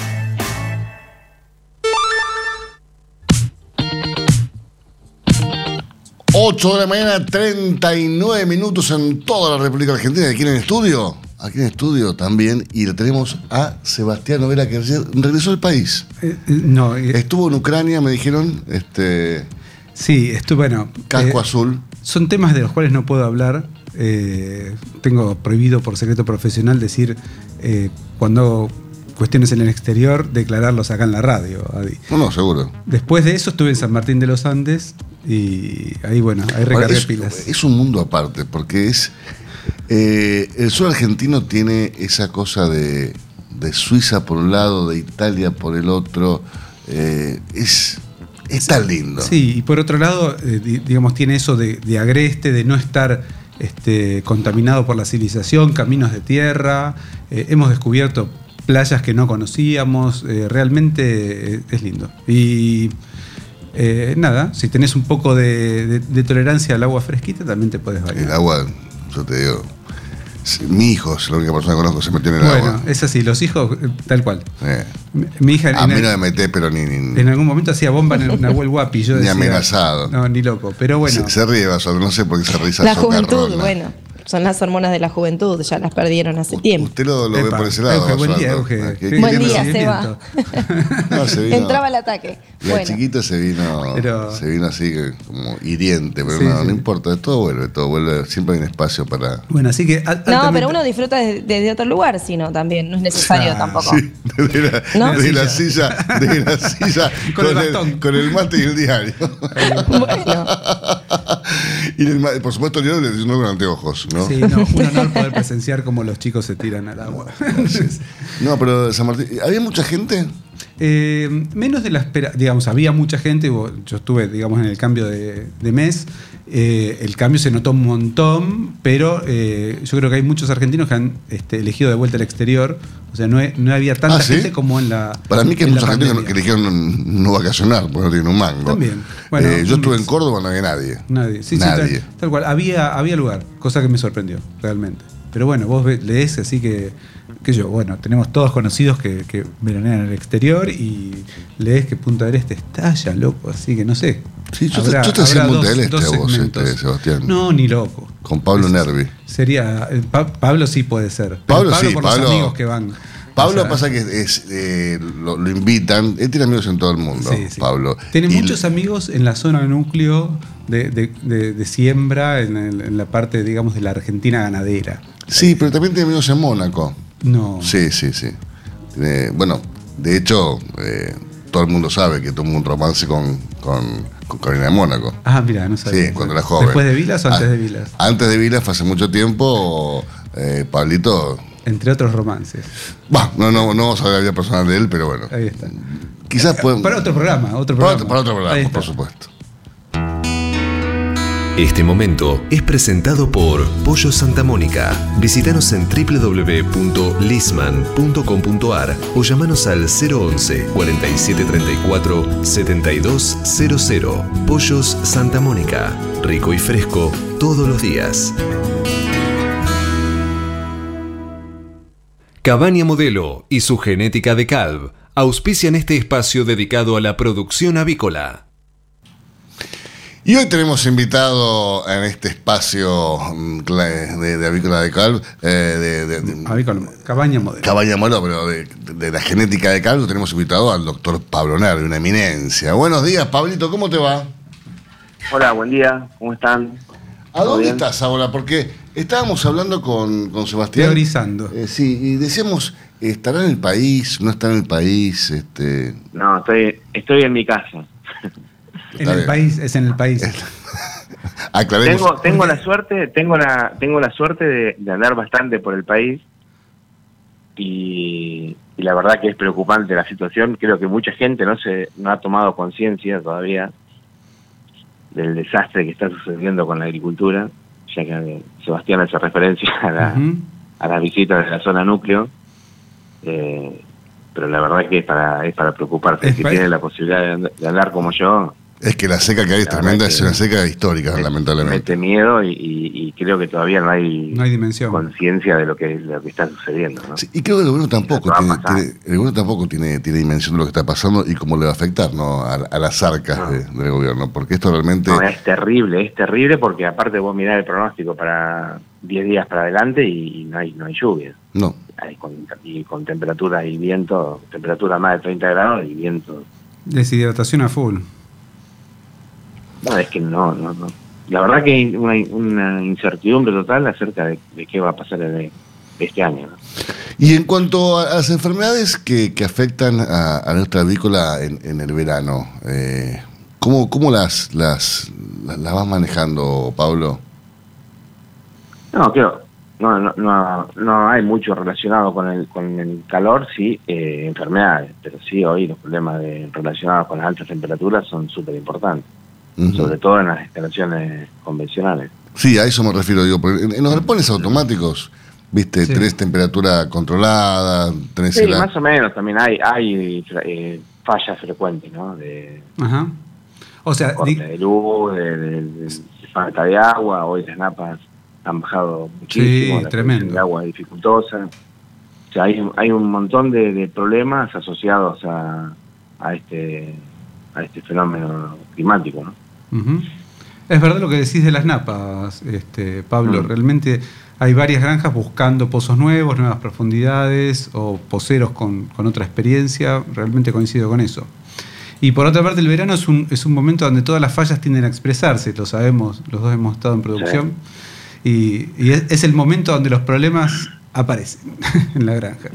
8 de la mañana, 39 minutos en toda la República Argentina. Aquí en el estudio, aquí en el estudio también, y le tenemos a Sebastián Novela que regresó al país. no, Estuvo en Ucrania, me dijeron, este. Sí, estuvo, bueno. Casco eh, azul. Son temas de los cuales no puedo hablar. eh, tengo prohibido por secreto profesional decir eh, cuando cuestiones en el exterior, declararlos acá en la radio. Adi. No, no, seguro. Después de eso estuve en San Martín de los Andes y ahí, bueno, ahí Ahora, recargué es, pilas. es un mundo aparte, porque es. eh, el sur argentino tiene esa cosa de, de Suiza por un lado, de Italia por el otro. eh, es, es tan lindo. Sí, y por otro lado, eh, di- digamos, tiene eso de, de agreste, de no estar este, contaminado por la civilización, caminos de tierra, eh, hemos descubierto playas que no conocíamos, eh, realmente eh, es lindo. Y eh, nada, si tenés un poco de, de- de tolerancia al agua fresquita, también te puedes bañar. El agua, yo te digo. Mi hijo es la única persona que conozco que se metió en el Bueno, agua. es así, los hijos, eh, tal cual. Eh. Mi, mi hija A mí el- no me meté, pero ni. ni, en algún momento hacía bomba en el Nahuel Guapi. Yo Ni decía, amenazado. No, ni loco. Pero bueno. se, se ríe Basol, no sé por qué se ríe La juventud, bueno, son las hormonas de la juventud, ya las perdieron hace tiempo. Usted lo, lo ve por ese lado. Euge, buen día. Euge. Ah, ¿qué- Qué qué Buen día, recibimiento. Seba. No, se vino- Entraba el ataque. Y Bueno, chiquito se vino, Pero- se vino así que como hiriente, pero Sí, no, sí. no importa, todo vuelve, todo vuelve, siempre hay un espacio para. Bueno, así que. al- no, altamente- pero uno disfruta desde, desde otro lugar, sino también, no es necesario Ah, tampoco. Sí, desde la, ¿No? desde la silla, desde la silla Con el con, bastón. el, con el mate y el diario. Bueno, y el por supuesto, yo le uno con anteojos, ¿no? Sí, no, un honor poder presenciar cómo los chicos se tiran al agua. No, pero San Martín, ¿había mucha gente? Eh, menos de la espera, digamos, había mucha gente, yo estuve, digamos, en el cambio de, de mes, eh, el cambio se notó un montón, pero eh, yo creo que hay muchos argentinos que han este, elegido de vuelta al exterior, o sea, no, he- no había tanta Ah, ¿sí? gente como en la Para mí que hay mucha gente que, eligieron no vacacionar, porque no tienen un mango. También. Bueno, Eh, yo estuve en Córdoba, no había nadie. Nadie, sí, sí, Nadie. tal, tal cual. Había, había lugar, cosa que me sorprendió, realmente. Pero bueno, vos lees, así que, que yo, bueno, tenemos todos conocidos que, que veranean en el exterior y lees que Punta del Este estalla, loco, así que no sé. Sí, yo te- Habrá- yo te hacía del Este a vos, este, Sebastián. No, ni loco. Con Pablo Nervi. Sería. eh, Pa- Pablo sí puede ser. pero Pablo sí, por Pablo- los amigos que van. Pablo O sea, pasa que es, eh, lo, lo invitan, él tiene amigos en todo el mundo, Sí, sí. Pablo. Tiene Y muchos amigos en la zona núcleo de, de- de- de siembra, en, el- en la parte, digamos, de la Argentina ganadera. Sí, pero también tiene amigos en Mónaco. No. Sí, sí, sí. Tiene- bueno, de hecho, eh, todo el mundo sabe que tuvo un romance con, con, con Carolina de Mónaco. Ah, mira, no sabía. Sí, cuando era joven. ¿Después de Vilas o antes Ah, de Vilas? Antes de Vilas, fue hace mucho tiempo, eh, Pablito. Entre otros romances. Bah, no, no, no vamos a ver la vida personal de él, pero bueno. Ahí está. Quizás pueden. Para otro programa, otro Para programa. otro, para otro programa, por supuesto. Este momento es presentado por Pollo Santa Mónica. Visítanos en www.lisman.com.ar o llamanos al 011 4734 7200. Pollos Santa Mónica. Rico y fresco todos los días. Cabaña Modelo y su genética de calv auspician este espacio dedicado a la producción avícola. Y hoy tenemos invitado en este espacio mm, de, de Avícola de Calv, eh, de, de- de- Avícola, cabaña modelo. Cabaña Molo, pero de, de la genética de Calvo tenemos invitado al doctor Pablo Nervi, una eminencia. Buenos días, Pablito, ¿cómo te va? Hola, buen día, ¿cómo están? ¿A ¿Todo dónde bien? estás ahora? Porque estábamos hablando con, con Sebastián. Teorizando. Eh, sí, y decíamos, ¿estará en el país? ¿No está en el país? Este, No, estoy, estoy en mi casa. En el país, es en el país. aclaremos. Tengo, tengo la suerte, tengo la, tengo la suerte de, de andar bastante por el país y, y la verdad que es preocupante la situación. Creo que mucha gente no se no ha tomado conciencia todavía del desastre que está sucediendo con la agricultura, ya que Sebastián hace referencia a la, a las visitas de la zona núcleo. Eh, pero la verdad que es para, es para preocuparse. Es Si para- tiene la posibilidad de andar como yo, Es que la seca que hay es La tremenda, es que- una seca histórica, lamentablemente. mete miedo y, y- y creo que todavía no hay, No hay dimensión. conciencia de lo que, de lo que está sucediendo. ¿no? Sí, y creo que el gobierno tampoco tiene, el gobierno tampoco tiene, tiene dimensión de lo que está pasando y cómo le va a afectar ¿no? a, a las arcas No. de- del gobierno, porque esto realmente No, es terrible, es terrible porque aparte vos mirás el pronóstico para 10 días para adelante y, no hay no hay lluvia. no. Hay con, y con temperatura y viento, temperatura más de 30 grados y viento. Deshidratación a full. No, es que no, no, no. La verdad que hay una, una incertidumbre total acerca de, de qué va a pasar este año. ¿no? Y en cuanto a las enfermedades que, que afectan a, a nuestra avícola en, en el verano, eh, ¿cómo, cómo las, las, las, las vas manejando, Pablo? No, creo, no, no, no, no hay mucho relacionado con el, con el calor, sí, eh, enfermedades, pero sí hoy los problemas de, relacionados con las altas temperaturas son súper importantes, Sobre todo en las instalaciones convencionales. Sí, a eso me refiero yo. porque En, en los galpones automáticos, viste, Sí. tenés temperatura controlada, tenés Sí, más o menos también hay, hay eh, fallas frecuentes, ¿no? De Ajá. O sea, di- de luz, de, de- de falta de agua, hoy las napas han bajado muchísimo, Sí, la tremendo. de agua es dificultosa. O sea, hay, hay un montón de, de problemas asociados a, a este a este fenómeno climático, ¿no? Es verdad lo que decís de las napas, este, Pablo. Mm. Realmente hay varias granjas buscando pozos nuevos, nuevas profundidades o poceros con, con otra experiencia. Realmente coincido con eso. Y por otra parte, el verano es un, es un momento donde todas las fallas tienden a expresarse, lo sabemos, los dos hemos estado en producción. Y, y es, es el momento donde los problemas aparecen en la granja.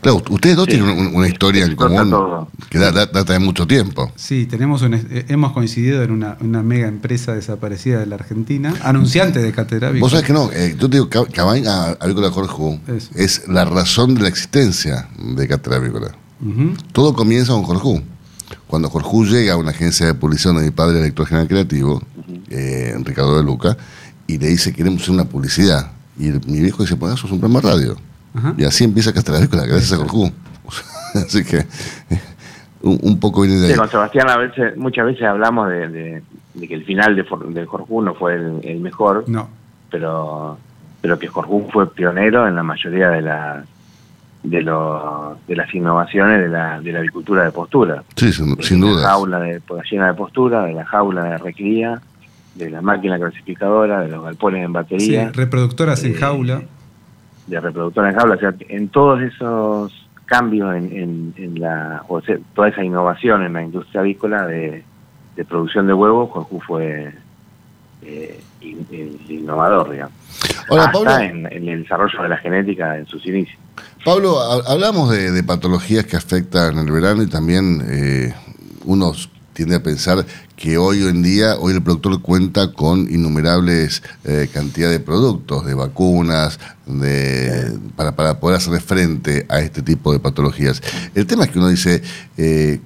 Claro, ustedes dos tienen un- una historia en común todo. que da- da- data de mucho tiempo. Sí, tenemos un, eh, hemos coincidido en una, una mega empresa desaparecida de la Argentina, anunciante de catedrático. Vos sabés que no, eh, yo te digo, Cab- Cabaña Avícola Jorge Eso. es la razón de la existencia de Cátedra Avícola. Ujú. Todo comienza con Jorge. Cuando Jorge llega a una agencia de publicidad de mi padre, director general creativo, eh, Ricardo de Luca, y le dice, queremos hacer una publicidad. Y el- mi viejo dice, pues eso es un programa de radio. Ajá. Y así empieza Avícola, gracias a Jorge. así que eh, un, un poco viene de Sí, ahí. con Sebastián a veces, muchas veces hablamos de, de- de que el final de, de Jorjú no fue el, el mejor, No. pero pero que Jorjú fue pionero en la mayoría de las de, los de las innovaciones de la, de la avicultura de postura. Sí, sin, sin de la duda. jaula de gallina de postura, de la jaula de recría, de la máquina clasificadora, de los galpones en Sí, batería, reproductoras en Eh, jaula. De reproductora en jaula. O sea, en todos esos cambios en, en, en la, o sea, toda esa innovación en la industria avícola de, de producción de huevos, Jorge fue eh, in- in- innovador, digamos. Hola, Hasta Pablo. en, en el desarrollo de la genética en sus inicios. Pablo, ha- hablamos de, de patologías que afectan el verano y también eh, uno tiende a pensar que hoy en día, hoy el productor cuenta con innumerables eh, cantidad de productos, de vacunas, de, para, para poder hacer frente a este tipo de patologías. El tema es que uno dice, eh,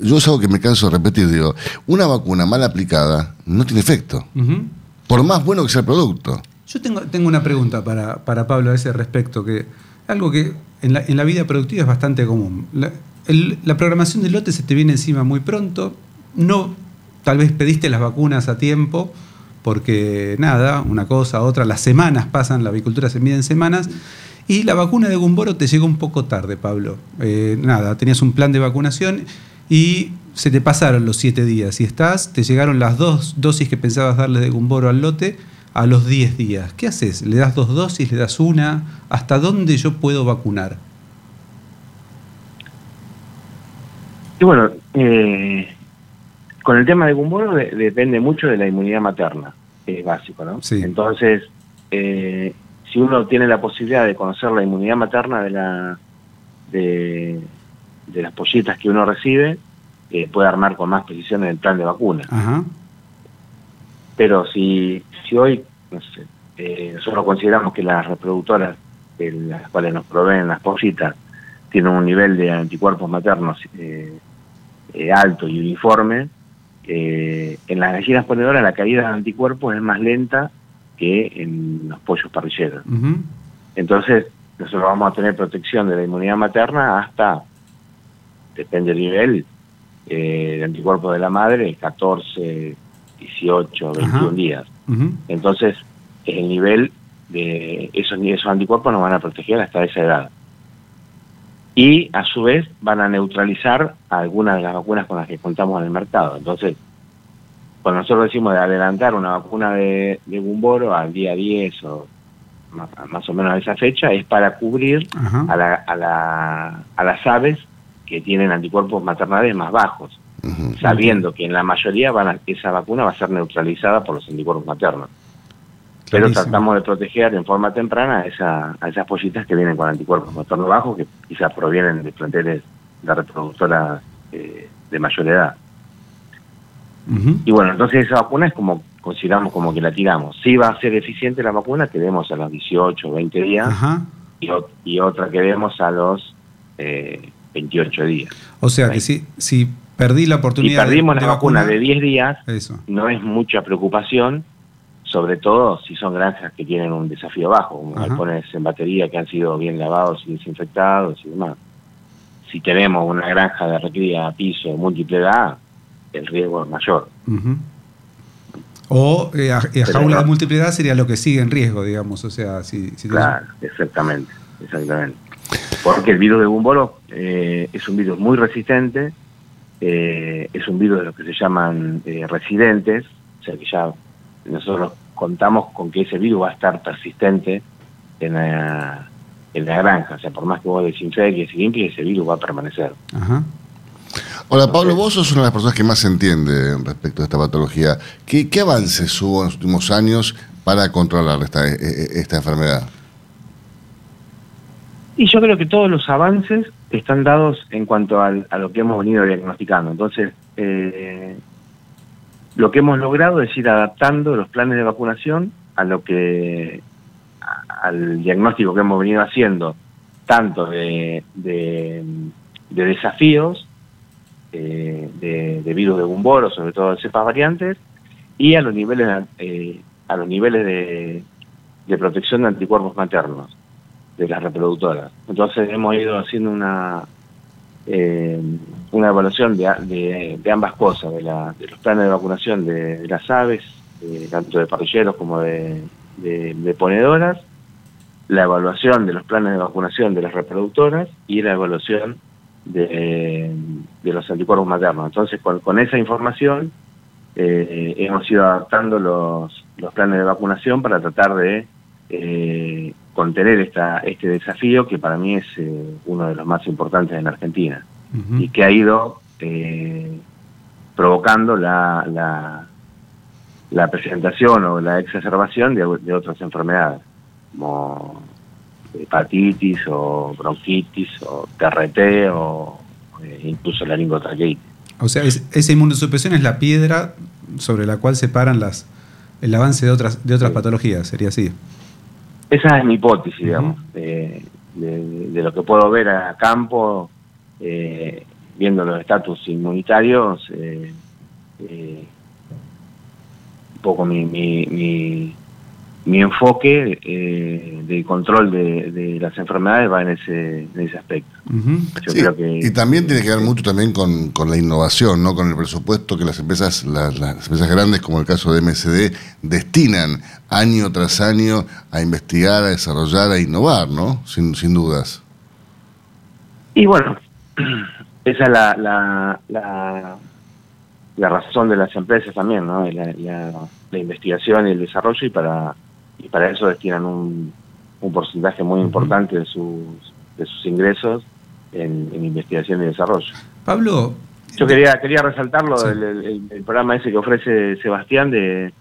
yo es algo que me canso de repetir, digo, una vacuna mal aplicada no tiene efecto, por más bueno que sea el producto. Yo tengo, tengo una pregunta para, para Pablo a ese respecto, que algo que en la, en la vida productiva es bastante común. La, el- la programación del lote se te viene encima muy pronto, no, tal vez pediste las vacunas a tiempo, porque nada, una cosa, otra, las semanas pasan, la avicultura se mide en semanas, y la vacuna de Gumboro te llegó un poco tarde, Pablo. Eh, nada, tenías un plan de vacunación y se te pasaron los siete días. Y estás, te llegaron las dos dosis que pensabas darle de Gumboro al lote a los 10 días. ¿Qué haces? ¿Le das dos dosis? ¿Le das una? ¿Hasta dónde yo puedo vacunar? Y bueno, eh, con el tema de Gumboro de- depende mucho de la inmunidad materna, que es básico, ¿no? Sí. Entonces, eh, si uno tiene la posibilidad de conocer la inmunidad materna de la de, de las pollitas que uno recibe, eh, puede armar con más precisión el plan de vacuna. Ajá. Pero si, si hoy no sé, eh, nosotros consideramos que las reproductoras, de las cuales nos proveen las pollitas, tienen un nivel de anticuerpos maternos eh, eh, alto y uniforme, eh, en las gallinas ponedoras la caída de anticuerpos es más lenta que en los pollos parrilleros. Entonces, nosotros vamos a tener protección de la inmunidad materna hasta, depende del nivel, eh, de anticuerpos de la madre, 14, 18, 21 Ajá. días. Ujú. Entonces, el nivel de esos, esos anticuerpos nos van a proteger hasta esa edad. Y a su vez van a neutralizar algunas de las vacunas con las que contamos en el mercado. Entonces, cuando nosotros decimos de adelantar una vacuna de, de Gumboro al día 10 o más, más o menos a esa fecha, es para cubrir a, la, a, la, a las aves que tienen anticuerpos maternales más bajos, sabiendo que en la mayoría van a- esa vacuna va a ser neutralizada por los anticuerpos maternos. Pero Clarísimo. tratamos de proteger en forma temprana a, esa, a esas pollitas que vienen con anticuerpos maternos bajos, que quizás provienen de planteles de reproductoras eh, de mayor edad. Ujú. Y bueno, entonces esa vacuna es como, consideramos como que la tiramos. Si va a ser eficiente la vacuna, que demos a los 18 o 20 días, Ajá. y, y otra que demos a los eh, 28 días. O sea que si, si perdí la Si oportunidad de- perdimos de, la vacuna vacunar- de 10 días, Eso. no es mucha preocupación, sobre todo si son granjas que tienen un desafío bajo, como galpones en batería que han sido bien lavados y desinfectados y demás. Si tenemos una granja de recría a piso múltiple de A, el riesgo es mayor. O eh, a- eh, jaula de múltiple edad sería lo que sigue en riesgo, digamos. O sea, si, si tenés- Claro, exactamente, exactamente. Porque el virus de Gumboro eh, es un virus muy resistente, eh, es un virus de los que se llaman eh, residentes, o sea que ya nosotros contamos con que ese virus va a estar persistente en la, en la granja, o sea, por más que vos desinfectes y limpies, ese virus va a permanecer. Ajá. Hola Pablo, vos sos una de las personas que más se entiende respecto a esta patología. ¿Qué, qué avances hubo en los últimos años para controlar esta, e- e- esta enfermedad? Y yo creo que todos los avances están dados en cuanto al- a lo que hemos venido diagnosticando. Entonces, eh, lo que hemos logrado es ir adaptando los planes de vacunación a lo que al diagnóstico que hemos venido haciendo, tanto de, de, de desafíos eh, de, de virus de Gumboro, sobre todo de cepas variantes, y a los niveles eh, a los niveles de, de protección de anticuerpos maternos de las reproductoras. Entonces hemos ido haciendo una eh, una evaluación de, ambas cosas, de, la- de los planes de vacunación de, las aves, eh, tanto de parrilleros como de, ponedoras, la evaluación de los planes de vacunación de las reproductoras y la evaluación de, los anticuerpos maternos. Entonces, con, con esa información eh, hemos ido adaptando los, los planes de vacunación para tratar de eh, contener esta, este desafío que para mí es eh, uno de los más importantes en Argentina y que ha ido eh, provocando la, la, la presentación o la exacerbación de, de otras enfermedades, como hepatitis o bronquitis o TRT o eh, incluso laringotraqueitis. O sea, es- esa inmunosupresión es la piedra sobre la cual se paran las, el avance de otras, de otras patologías, sería así. Esa es mi hipótesis, digamos, de, de- de lo que puedo ver a campo, eh, viendo los estatus inmunitarios, eh, eh, un poco mi, mi, mi, mi enfoque eh, del control de, de las enfermedades va en ese, en ese aspecto. Yo Sí, creo que Y también tiene que ver mucho también con, con la innovación, ¿no? con el presupuesto que las empresas, las, las empresas grandes, como el caso de MSD, destinan año tras año a investigar, a desarrollar, a innovar, ¿no? Sin, sin dudas. Y bueno, esa es la, la, la, la razón de las empresas también, ¿no? La, la- la investigación y el desarrollo y para y para eso destinan un, un porcentaje muy importante de sus, de sus ingresos en, en investigación y desarrollo. Pablo, Yo quería quería resaltarlo, el, el- el programa ese que ofrece Sebastián de,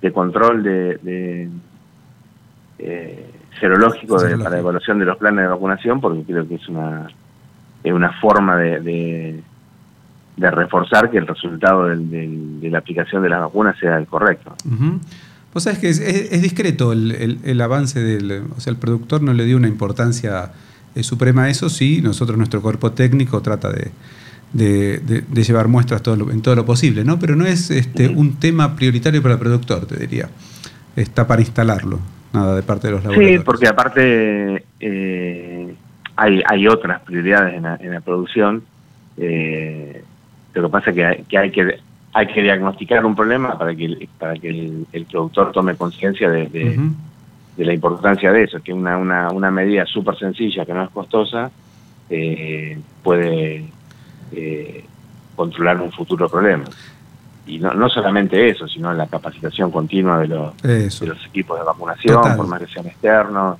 de control de, de, eh, serológico de- para evaluación de los planes de vacunación, porque creo que es una es una forma de, de, de reforzar que el resultado del- del- de la aplicación de las vacunas sea el correcto. Ujú. Vos sabés que es, es- es discreto el, el- el avance del. O sea, el productor no le dio una importancia eh, suprema a eso, sí, nosotros, nuestro cuerpo técnico, trata de, de- de- de llevar muestras todo lo- en todo lo posible, ¿no? Pero no es este, un tema prioritario para el productor, te diría. Está para instalarlo, nada de parte de los Sí, laboratorios. porque aparte eh, hay, hay otras prioridades en la, en la producción. eh, lo que pasa es que hay que, hay que hay que diagnosticar un problema para que el, para que el, el productor tome conciencia de, de- la importancia de eso, que una, una, una medida súper sencilla que no es costosa eh, puede eh, controlar un futuro problema. Y no, no solamente eso, sino la capacitación continua de los, de los equipos de vacunación, Total. por más que sean externos,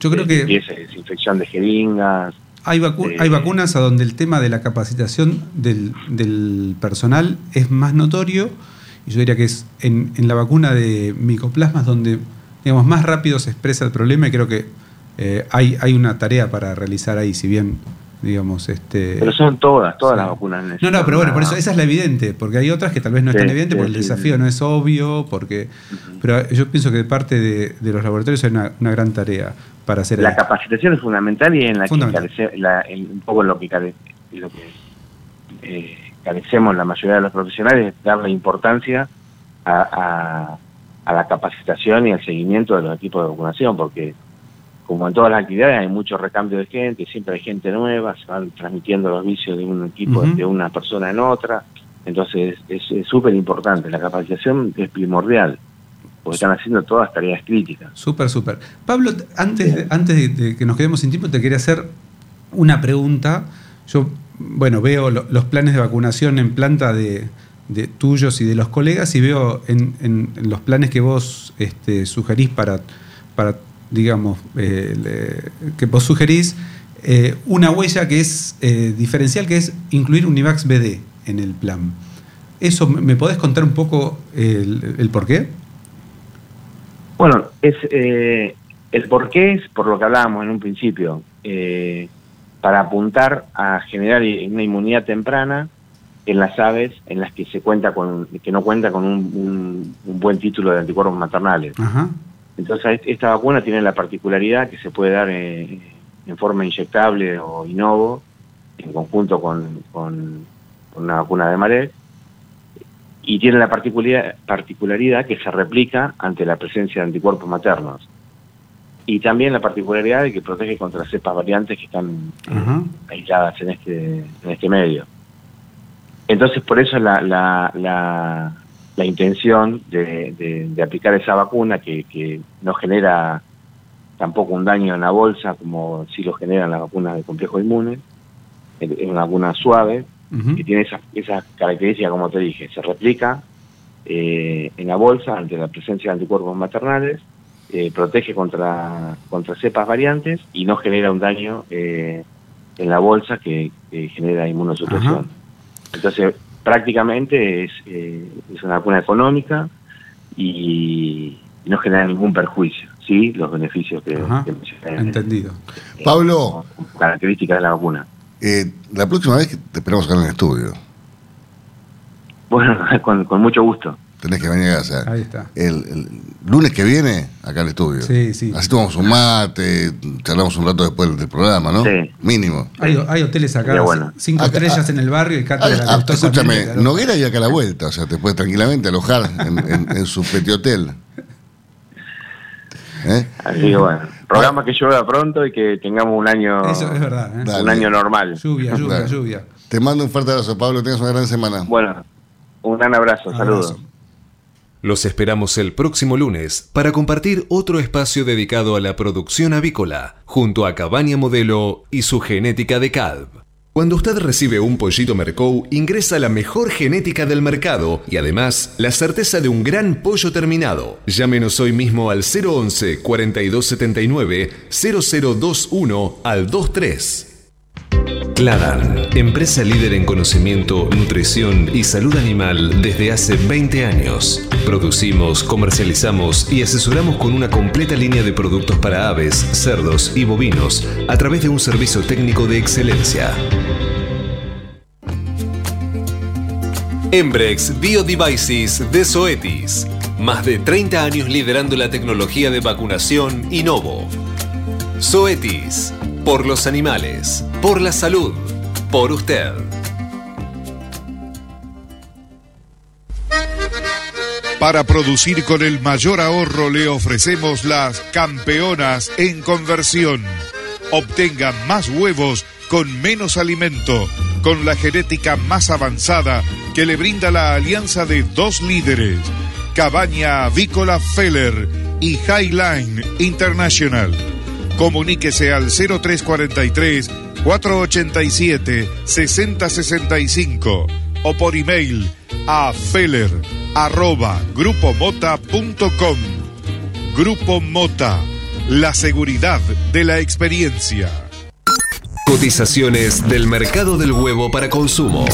Yo creo de que- desinfección de jeringas. Hay, vacu- Eh, hay vacunas a donde el tema de la capacitación del, del personal es más notorio. Y yo diría que es en, en la vacuna de micoplasmas donde digamos, más rápido se expresa el problema y creo que eh, hay, hay una tarea para realizar ahí, si bien, digamos, este... Pero son todas, todas las vacunas No, necesitan no, pero bueno, por eso esa es la evidente, porque hay otras que tal vez no es Sí, tan evidente sí, porque el desafío no es obvio, porque... Pero yo pienso que de parte de, de los laboratorios hay una, una gran tarea para hacer La ahí. capacitación es fundamental y en la Fundamental. que carece, la- en un poco en lo que, care- lo que eh, carecemos la mayoría de los profesionales es darle importancia a, a- a la capacitación y al seguimiento de los equipos de vacunación, porque como en todas las actividades hay mucho recambio de gente, siempre hay gente nueva, se van transmitiendo los vicios de un equipo, de una persona en otra, entonces es súper importante, la capacitación es primordial, porque están haciendo todas tareas críticas. Súper, súper. Pablo, antes, de, antes de, de que nos quedemos sin tiempo, te quería hacer una pregunta. Yo, bueno, veo lo- los planes de vacunación en planta de, de tuyos y de los colegas y veo en, en- en los planes que vos este, sugerís para, para digamos, eh, le- que vos sugerís eh, una huella que es eh, diferencial, que es incluir Univax BD en el plan. ¿Eso me podés contar un poco el, el por qué? Bueno, es eh, el porqué es por lo que hablábamos en un principio, para apuntar a generar una inmunidad temprana en las aves en las que se cuenta con que no cuenta con un, un- un buen título de anticuerpos maternales. Ajá. Entonces est- esta vacuna tiene la particularidad que se puede dar eh, en forma inyectable o inovo en conjunto con, con- con una vacuna de Marek y tiene la particularidad, particularidad que se replica ante la presencia de anticuerpos maternos. Y también la particularidad de que protege contra cepas variantes que están aisladas en este, en este medio. Entonces, por eso la, la, la, la intención de, de- de aplicar esa vacuna que, que no genera tampoco un daño en la bolsa como si lo generan las vacunas de complejo inmune, es una vacuna suave, que tiene esas esa características, como te dije, se replica eh, en la bolsa ante la presencia de anticuerpos maternales, eh, protege contra, contra cepas variantes y no genera un daño eh, en la bolsa que, que genera inmunosupresión. Ajá. Entonces, prácticamente es, eh, es una vacuna económica y no genera ningún perjuicio, ¿sí? Los beneficios que, Ajá. que mencioné. Entendido. Pablo, Características de la vacuna. eh, la próxima vez que te esperamos acá en el estudio. Bueno, con, con mucho gusto. Tenés que venir a hacer. Ahí está. El, el lunes que viene, acá al estudio. Sí, sí. Así tomamos un mate, charlamos un rato después del programa, ¿no? Sí. Mínimo. Hay, hay hoteles acá, bueno. cinco Acá- estrellas en el barrio y Ah, cátedra ah, escúchame, claro. Noguera y acá a la vuelta, o sea, te puedes tranquilamente alojar en, en- en su petit hotel. ¿Eh? Así que bueno, programa que llueva pronto y que tengamos un año, Eso es verdad. ¿eh? Dale. un año normal. Lluvia, lluvia, Dale. lluvia. Te mando un fuerte abrazo, Pablo, tengas una gran semana. Bueno, un gran abrazo, saludos. Los esperamos el próximo lunes para compartir otro espacio dedicado a la producción avícola, junto a Cabaña Modelo y su genética de CALV. Cuando usted recibe un pollito Mercou, ingresa la mejor genética del mercado y además la certeza de un gran pollo terminado. Llámenos hoy mismo al 011 4279 0021 al 23. Cladan, empresa líder en conocimiento, nutrición y salud animal desde hace 20 años. Producimos, comercializamos y asesoramos con una completa línea de productos para aves, cerdos y bovinos a través de un servicio técnico de excelencia. Embrex Biodevices de Zoetis. Más de 30 años liderando la tecnología de vacunación Innovo. Zoetis. Por los animales. Por la salud. Por usted. Para producir con el mayor ahorro le ofrecemos las campeonas en conversión. Obtenga más huevos con menos alimento, con la genética más avanzada que le brinda la alianza de dos líderes, Cabaña Avícola Feller y Highline International. Comuníquese al 0343 487 6065 o por email a feller arroba grupomota.com. Grupo Mota, la seguridad de la experiencia. Cotizaciones del mercado del huevo para consumo.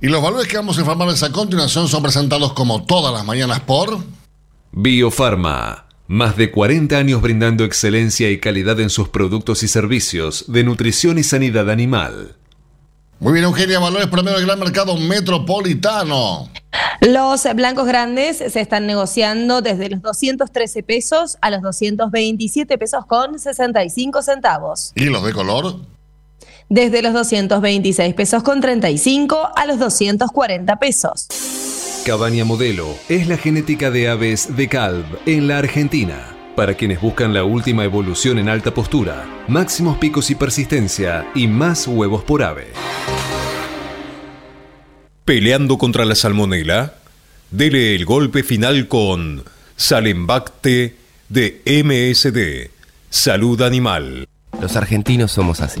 Y los valores que vamos a informarles a continuación son presentados como todas las mañanas por... Biofarma. Más de 40 años brindando excelencia y calidad en sus productos y servicios de nutrición y sanidad animal. Muy bien, Eugenia, valores promedio del gran mercado metropolitano. Los blancos grandes se están negociando desde los 213 pesos a los 227 pesos con 65 centavos. ¿Y los de color? Desde los 226 pesos con 35 a los 240 pesos. Cabaña Modelo es la genética de aves de Calv en la Argentina. Para quienes buscan la última evolución en alta postura, máximos picos y persistencia y más huevos por ave. Peleando contra la salmonela, dele el golpe final con Salembacte de MSD, Salud Animal. Los argentinos somos así.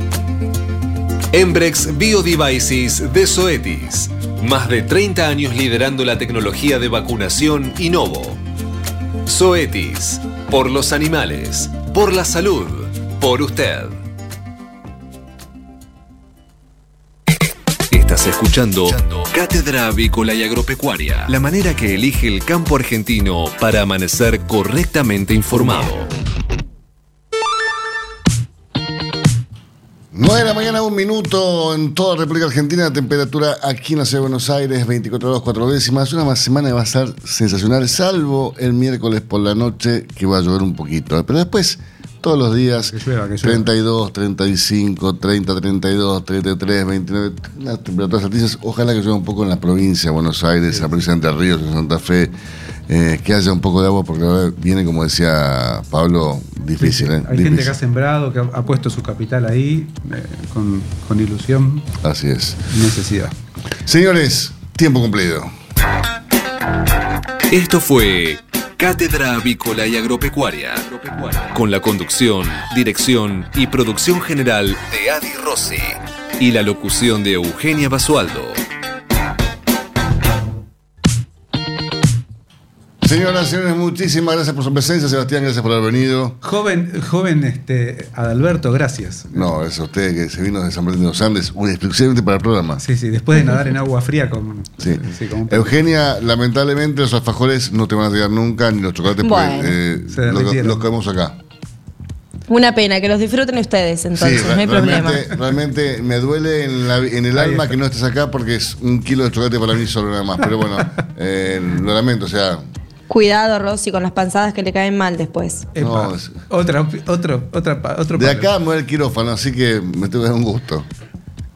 Embrex Biodevices de Zoetis. Más de 30 años liderando la tecnología de vacunación Innovo. Zoetis. Por los animales. Por la salud. Por usted. Estás escuchando Cátedra Avícola y Agropecuaria. La manera que elige el campo argentino para amanecer correctamente informado. 9 de la mañana, un minuto en toda la República Argentina. Temperatura aquí en la ciudad de Buenos Aires, 24 grados 4 décimas. Una semana que va a ser sensacional, salvo el miércoles por la noche que va a llover un poquito. Pero después, todos los días, 32, 35, 30, 32, 33, 29. Las temperaturas altísimas. Ojalá que llueva un poco en la provincia de Buenos Aires, en la provincia de Entre Ríos, en Santa Fe. Eh, que haya un poco de agua porque ahora viene, como decía Pablo, difícil. ¿eh? Hay gente que ha sembrado, que ha, puesto su capital ahí eh, con, con ilusión. Así es. y Necesidad. Señores, tiempo cumplido. Esto fue Cátedra Avícola y Agropecuaria, con la conducción, dirección y producción general de Adi Rossi y la locución de Eugenia Basualdo. Señoras y señores, muchísimas gracias por su presencia. Sebastián, gracias por haber venido. Joven, joven este, Adalberto, gracias. No, es usted que se vino de San Martín de los Andes, un- exclusivamente para el programa. Sí, sí, después de nadar en agua fría con. Sí. sí, Eugenia, lamentablemente los alfajores no te van a llegar nunca, ni los chocolates, Bueno. porque eh, Se los, los comemos acá. Una pena, que los disfruten ustedes, entonces, sí, no hay re- problema. realmente, realmente me duele en, la- en el alma que no estés acá porque es un kilo de chocolate para mí solo nada más. Pero bueno, eh, lo lamento, o sea, Cuidado, Rosy, con las panzadas que le caen mal después. Epa, no, es- otra, otro, otra, otro de palo. acá me voy al quirófano, así que me tengo que dar un gusto.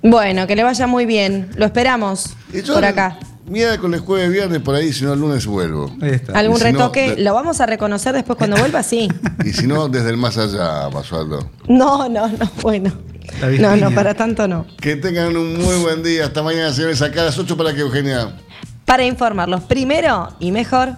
Bueno, que le vaya muy bien. Lo esperamos yo por acá. Miércoles, jueves, viernes, por ahí, si no el lunes vuelvo. Ahí está. ¿Algún no, retoque? de- ¿Lo vamos a reconocer después cuando vuelva? Sí. Y si no, desde el más allá, Basualdo. No, no, no, bueno. No, no, para tanto no. Que tengan un muy buen día. Hasta mañana, señores. Acá a las 8 para que Eugenia. Para informarlos primero y mejor.